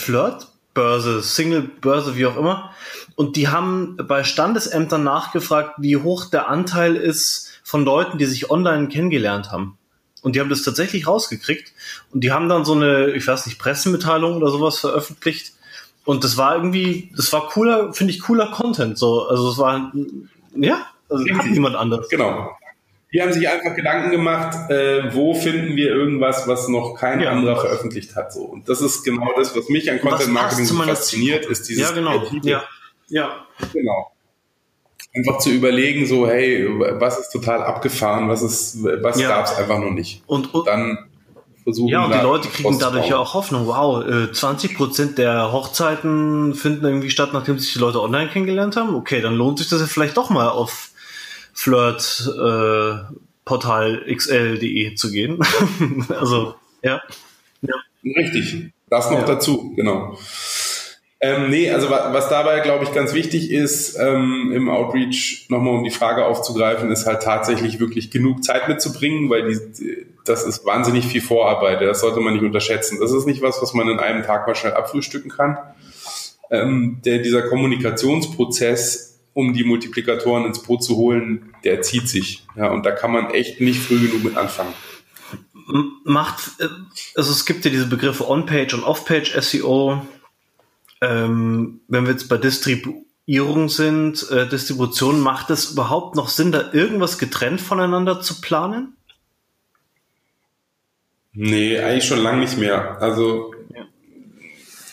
Flirt-Börse, Single-Börse, wie auch immer. Und die haben bei Standesämtern nachgefragt, wie hoch der Anteil ist von Leuten, die sich online kennengelernt haben. Und die haben das tatsächlich rausgekriegt. Und die haben dann so eine, ich weiß nicht, Pressemitteilung oder sowas veröffentlicht. Und das war irgendwie, das war cooler, finde ich, cooler Content. So, also es war, ja, also hat niemand anders. Genau. Die haben sich einfach Gedanken gemacht, äh, wo finden wir irgendwas, was noch kein ja, anderer veröffentlicht hat. So. Und das ist genau das, was mich an Content Marketing so fasziniert, ist dieses Ja, genau. Ja, ja. Genau einfach zu überlegen, so, hey, was ist total abgefahren, was ist, was ja. gab es einfach noch nicht. Und, und dann versuchen. Ja, und die Leute kriegen dadurch ja auch Hoffnung. Wow, 20 äh, Prozent der Hochzeiten finden irgendwie statt, nachdem sich die Leute online kennengelernt haben. Okay, dann lohnt sich das ja vielleicht doch mal auf Flirt äh, Portal xl.de zu gehen. [laughs] also, ja. ja. Richtig. Das noch ja. dazu, genau. Ähm, nee, also was, was dabei, glaube ich, ganz wichtig ist, ähm, im Outreach nochmal um die Frage aufzugreifen, ist halt tatsächlich wirklich genug Zeit mitzubringen, weil die, das ist wahnsinnig viel Vorarbeit, das sollte man nicht unterschätzen. Das ist nicht was, was man in einem Tag mal schnell abfrühstücken kann. Ähm, der, dieser Kommunikationsprozess, um die Multiplikatoren ins Boot zu holen, der zieht sich. Ja, und da kann man echt nicht früh genug mit anfangen macht, äh, also es gibt ja diese Begriffe On-Page und Off-Page SEO ähm, wenn wir jetzt bei Distribuierung sind, äh, Distribution, macht es überhaupt noch Sinn, da irgendwas getrennt voneinander zu planen? Nee, eigentlich schon lange nicht mehr. Also ja.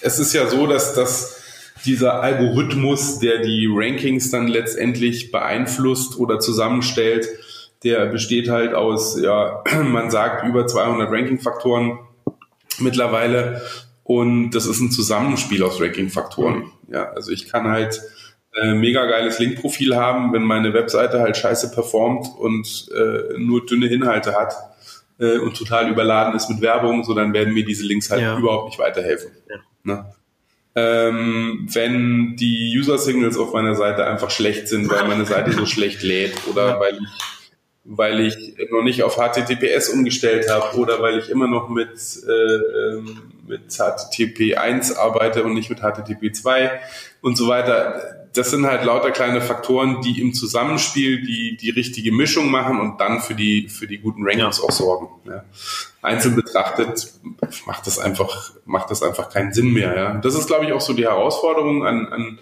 es ist ja so, dass, dass dieser Algorithmus, der die Rankings dann letztendlich beeinflusst oder zusammenstellt, der besteht halt aus, ja, [clears throat] man sagt über 200 Ranking-Faktoren mittlerweile und das ist ein Zusammenspiel aus Ranking-Faktoren. Ja, also ich kann halt äh, mega geiles Link-Profil haben, wenn meine Webseite halt scheiße performt und äh, nur dünne Inhalte hat äh, und total überladen ist mit Werbung, so dann werden mir diese Links halt ja. überhaupt nicht weiterhelfen. Ja. Ne? Ähm, wenn die User Signals auf meiner Seite einfach schlecht sind, weil meine Seite so schlecht lädt oder weil ich weil ich noch nicht auf HTTPS umgestellt habe oder weil ich immer noch mit, äh, ähm, mit HTTP 1 arbeite und nicht mit HTTP 2 und so weiter. Das sind halt lauter kleine Faktoren, die im Zusammenspiel die, die richtige Mischung machen und dann für die, für die guten Rankings ja. auch sorgen. Ja. Einzeln betrachtet macht das einfach, macht das einfach keinen Sinn mehr. Ja. Das ist, glaube ich, auch so die Herausforderung an, an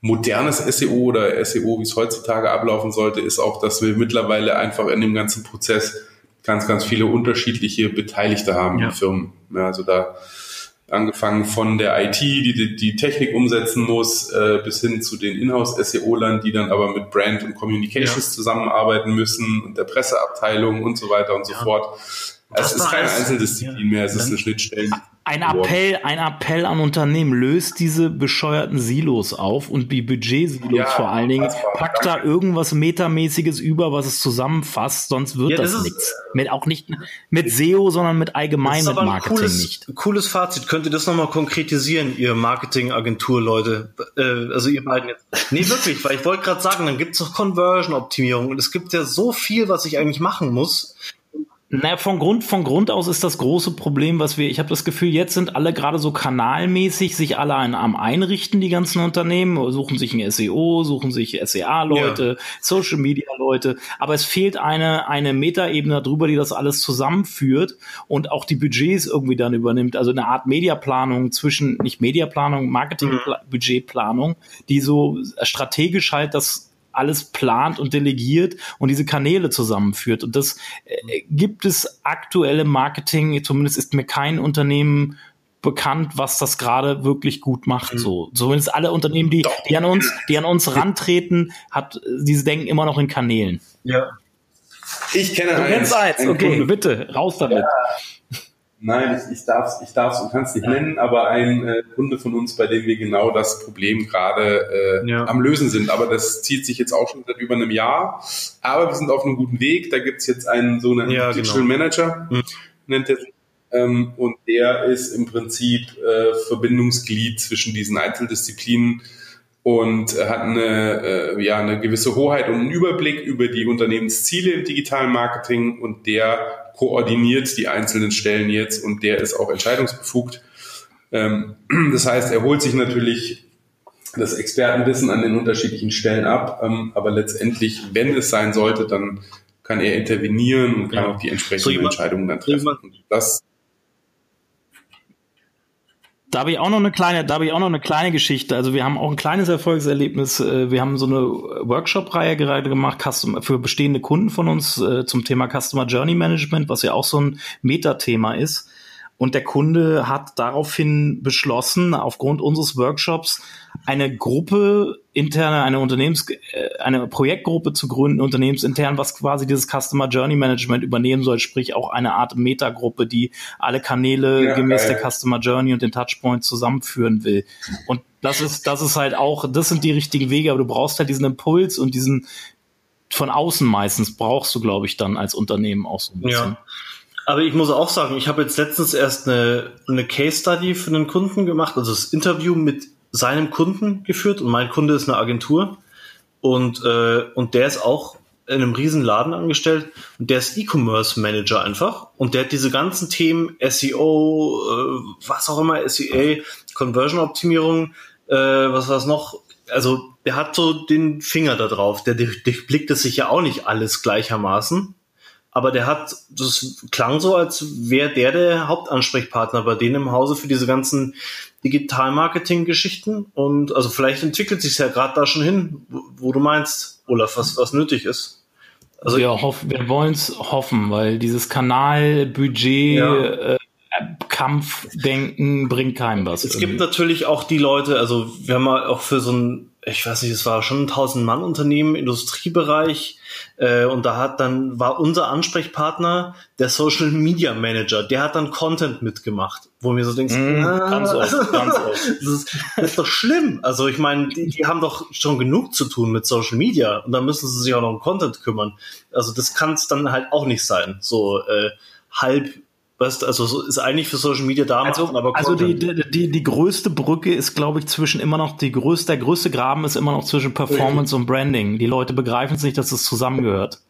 modernes SEO oder SEO, wie es heutzutage ablaufen sollte, ist auch, dass wir mittlerweile einfach in dem ganzen Prozess ganz, ganz viele unterschiedliche Beteiligte haben ja. in Firmen. Ja, also da angefangen von der IT, die die, die Technik umsetzen muss, äh, bis hin zu den Inhouse-SEO-Lern, die dann aber mit Brand und Communications ja. zusammenarbeiten müssen und der Presseabteilung und so weiter und so fort. Es ist keine Einzeldisziplin mehr, es ist eine Schnittstelle Ein Appell, ein Appell an Unternehmen, löst diese bescheuerten Silos auf und die Budgetsilos ja, vor allen Dingen, packt da irgendwas Metamäßiges über, was es zusammenfasst, sonst wird ja, das, das nichts. Mit auch nicht mit SEO, sondern mit allgemeinem Marketing cooles, nicht. Cooles Fazit. Könnt ihr das nochmal konkretisieren, ihr Marketingagentur-Leute? Äh, also ihr beiden jetzt. Nee, wirklich, weil ich wollte gerade sagen, dann gibt es doch Conversion-Optimierung und es gibt ja so viel, was ich eigentlich machen muss. Naja, von Grund, von Grund aus ist das große Problem, was wir, ich habe das Gefühl, jetzt sind alle gerade so kanalmäßig sich alle ein, am Einrichten, die ganzen Unternehmen, suchen sich ein SEO, suchen sich SEA-Leute, ja. Social-Media-Leute, aber es fehlt eine, eine Metaebene darüber, die das alles zusammenführt und auch die Budgets irgendwie dann übernimmt, also eine Art Mediaplanung zwischen, nicht Mediaplanung, Marketing-Budgetplanung, die so strategisch halt das alles plant und delegiert und diese Kanäle zusammenführt. Und das äh, gibt es aktuelle Marketing, zumindest ist mir kein Unternehmen bekannt, was das gerade wirklich gut macht. Mhm. So, zumindest alle Unternehmen, die, die an uns, die an uns rantreten, hat, diese denken immer noch in Kanälen. Ja. Ich kenne du eins. eins. Okay, Kunde. bitte, raus damit. Ja. Nein, ich, ich darf es ich darf's und kann es nicht ja. nennen, aber ein äh, Kunde von uns, bei dem wir genau das Problem gerade äh, ja. am Lösen sind. Aber das zieht sich jetzt auch schon seit über einem Jahr. Aber wir sind auf einem guten Weg. Da gibt's jetzt einen sogenannten ja, Digital genau. Manager, mhm. nennt er sich. Ähm, und der ist im Prinzip äh, Verbindungsglied zwischen diesen Einzeldisziplinen und hat eine, äh, ja, eine gewisse Hoheit und einen Überblick über die Unternehmensziele im digitalen Marketing und der koordiniert die einzelnen Stellen jetzt und der ist auch entscheidungsbefugt. Ähm, [clears throat] das heißt, er holt sich natürlich das Expertenwissen an den unterschiedlichen Stellen ab, ähm, aber letztendlich, wenn es sein sollte, dann kann er intervenieren und kann ja. auch die entsprechenden Entscheidungen dann treffen. Und das da habe ich auch noch eine kleine, da habe ich auch noch eine kleine Geschichte. Also wir haben auch ein kleines Erfolgserlebnis. Äh, wir haben so eine Workshop-Reihe gerade gemacht für bestehende Kunden von uns äh, zum Thema Customer Journey Management, was ja auch so ein Metathema ist. Und der Kunde hat daraufhin beschlossen, aufgrund unseres Workshops eine Gruppe interne, eine Unternehmens, äh, eine Projektgruppe zu gründen, unternehmensintern, was quasi dieses Customer Journey Management übernehmen soll, sprich auch eine Art Metagruppe, die alle Kanäle ja, gemäß geil. der Customer Journey und den Touchpoints zusammenführen will. Und das ist, das ist halt auch, das sind die richtigen Wege, aber du brauchst halt diesen Impuls und diesen von außen meistens brauchst du, glaube ich, dann als Unternehmen auch so ein bisschen. Ja. Aber ich muss auch sagen, ich habe jetzt letztens erst eine, eine Case Study für einen Kunden gemacht, also das Interview mit seinem Kunden geführt und mein Kunde ist eine Agentur. Und, äh, und der ist auch in einem riesen Laden angestellt und der ist E-Commerce Manager einfach. Und der hat diese ganzen Themen SEO, äh, was auch immer, SEA, Conversion Optimierung, äh, was war es noch? Also der hat so den Finger da drauf, der durchblickt es sich ja auch nicht alles gleichermaßen aber der hat, das klang so, als wäre der der Hauptansprechpartner bei denen im Hause für diese ganzen Digital-Marketing-Geschichten. Und also vielleicht entwickelt sich ja gerade da schon hin, wo, wo, du meinst, Olaf, was, was nötig ist. Also wir, hoff, wir wollen es hoffen, weil dieses Kanalbudget ja. äh, Kampfdenken bringt keinem was. Es irgendwie. gibt natürlich auch die Leute, also wir haben mal auch für so ein ich weiß nicht, es war schon ein 1000-Mann-Unternehmen, Industriebereich. Äh, und da hat dann, war unser Ansprechpartner der Social Media Manager. Der hat dann Content mitgemacht, wo mir so denkst, mm, ah, ganz oft, ganz oft. [laughs] Das ist, das ist doch schlimm. Also ich meine, die, die haben doch schon genug zu tun mit Social Media und dann müssen sie sich auch noch um Content kümmern. Also das kann es dann halt auch nicht sein. So äh, halb Weißt, also ist eigentlich für Social Media da, also, aber also die, die, die größte Brücke ist, glaube ich, zwischen immer noch die größte, der größte Graben ist immer noch zwischen Performance und Branding. Die Leute begreifen es nicht, dass es zusammengehört.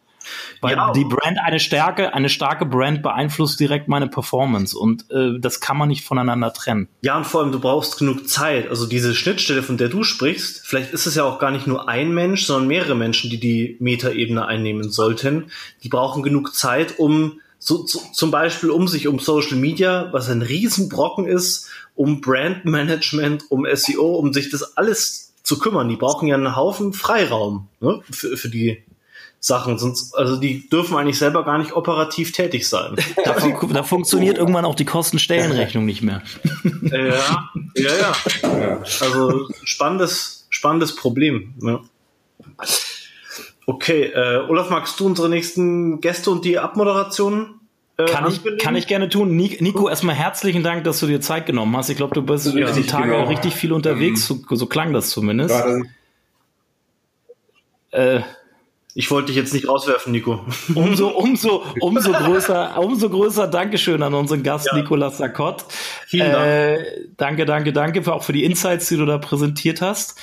Weil ja. die Brand, eine Stärke, eine starke Brand beeinflusst direkt meine Performance und äh, das kann man nicht voneinander trennen. Ja, und vor allem, du brauchst genug Zeit. Also diese Schnittstelle, von der du sprichst, vielleicht ist es ja auch gar nicht nur ein Mensch, sondern mehrere Menschen, die die Metaebene einnehmen sollten. Die brauchen genug Zeit, um so, so, zum Beispiel um sich um Social Media, was ein Riesenbrocken ist, um Brandmanagement, um SEO, um sich das alles zu kümmern. Die brauchen ja einen Haufen Freiraum ne, für, für die Sachen. Sonst, also die dürfen eigentlich selber gar nicht operativ tätig sein. [laughs] Da, fun da funktioniert irgendwann auch die Kostenstellenrechnung nicht mehr. [laughs] ja, ja, ja. Also spannendes, spannendes Problem. Ne? Okay, äh, Olaf, magst du unsere nächsten Gäste und die Abmoderation äh, kann, ich, kann ich gerne tun. Nico, erstmal herzlichen Dank, dass du dir Zeit genommen hast. Ich glaube, du bist ja, die Tage genau. richtig viel unterwegs, ähm, so, so, klang das zumindest. Äh, ich wollte dich jetzt nicht rauswerfen, Nico. [laughs] Umso, umso, umso größer, umso größer Dankeschön an unseren Gast ja. Nicolas Sakott. Vielen Dank. Äh, danke, danke, danke für, auch für die Insights, die du da präsentiert hast.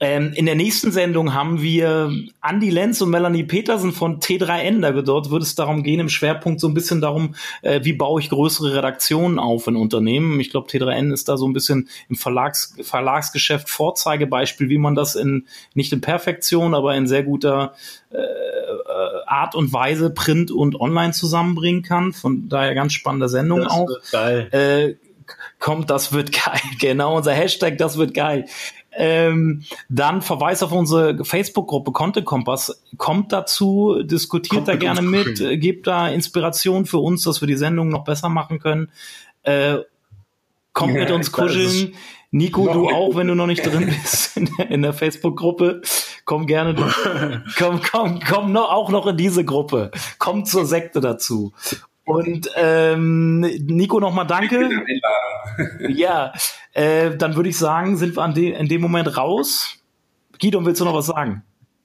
Ähm, in der nächsten Sendung haben wir Andy Lenz und Melanie Petersen von T3N. dort wird es darum gehen, im Schwerpunkt so ein bisschen darum, äh, wie baue ich größere Redaktionen auf in Unternehmen. Ich glaube, T3N ist da so ein bisschen im Verlags, Verlagsgeschäft Vorzeigebeispiel, wie man das in, nicht in Perfektion, aber in sehr guter äh, Art und Weise Print und Online zusammenbringen kann. Von daher ganz spannende Sendung das auch. Wird geil. Äh, kommt, das wird [laughs] geil. Genau, unser Hashtag, das wird geil. Ähm, dann Verweis auf unsere Facebook-Gruppe Content Kompass. Kommt dazu, diskutiert Kommt da gerne mit, äh, gebt da Inspiration für uns, dass wir die Sendung noch besser machen können. Äh, kommt ja, mit uns kuscheln. Nico, du auch, wenn du noch nicht drin [laughs] bist in der, der Facebook-Gruppe. Komm gerne, du, [laughs] komm, komm, komm noch, auch noch in diese Gruppe. Komm zur Sekte dazu. Und ähm, Nico, nochmal danke. Ja, äh, dann würde ich sagen, sind wir an de in dem Moment raus. Guido, willst du noch was sagen?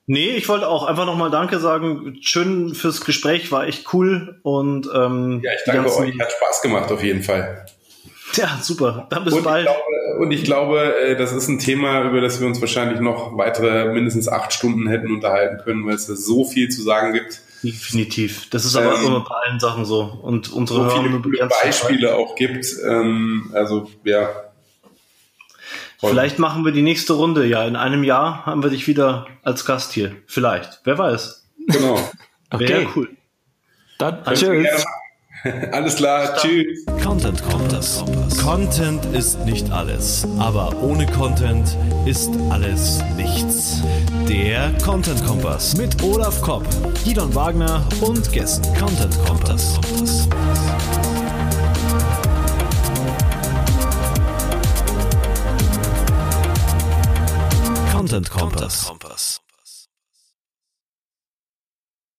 Nee, ich wollte auch einfach nochmal Danke sagen. Schön fürs Gespräch, war echt cool. Und ähm, ja, ich danke euch. Hat Spaß gemacht auf jeden Fall. Ja, super. Dann bis und bald. Ich glaube, und ich glaube, äh, das ist ein Thema, über das wir uns wahrscheinlich noch weitere mindestens acht Stunden hätten unterhalten können, weil es da so viel zu sagen gibt. Definitiv. Das ist aber ähm, immer bei allen Sachen so. Und unsere so viele Beispiele auch gibt. Ähm, also ja. Vielleicht machen wir die nächste Runde. Ja, in einem Jahr haben wir dich wieder als Gast hier. Vielleicht. Wer weiß. Genau. [laughs] okay. Wäre cool. Dann tschüss. [laughs] Alles klar, tschüss. Content Kompass. Content ist nicht alles, aber ohne Content ist alles nichts. Der Content Kompass mit Olaf Kopp, Gidon Wagner und Gästen. Content Kompass.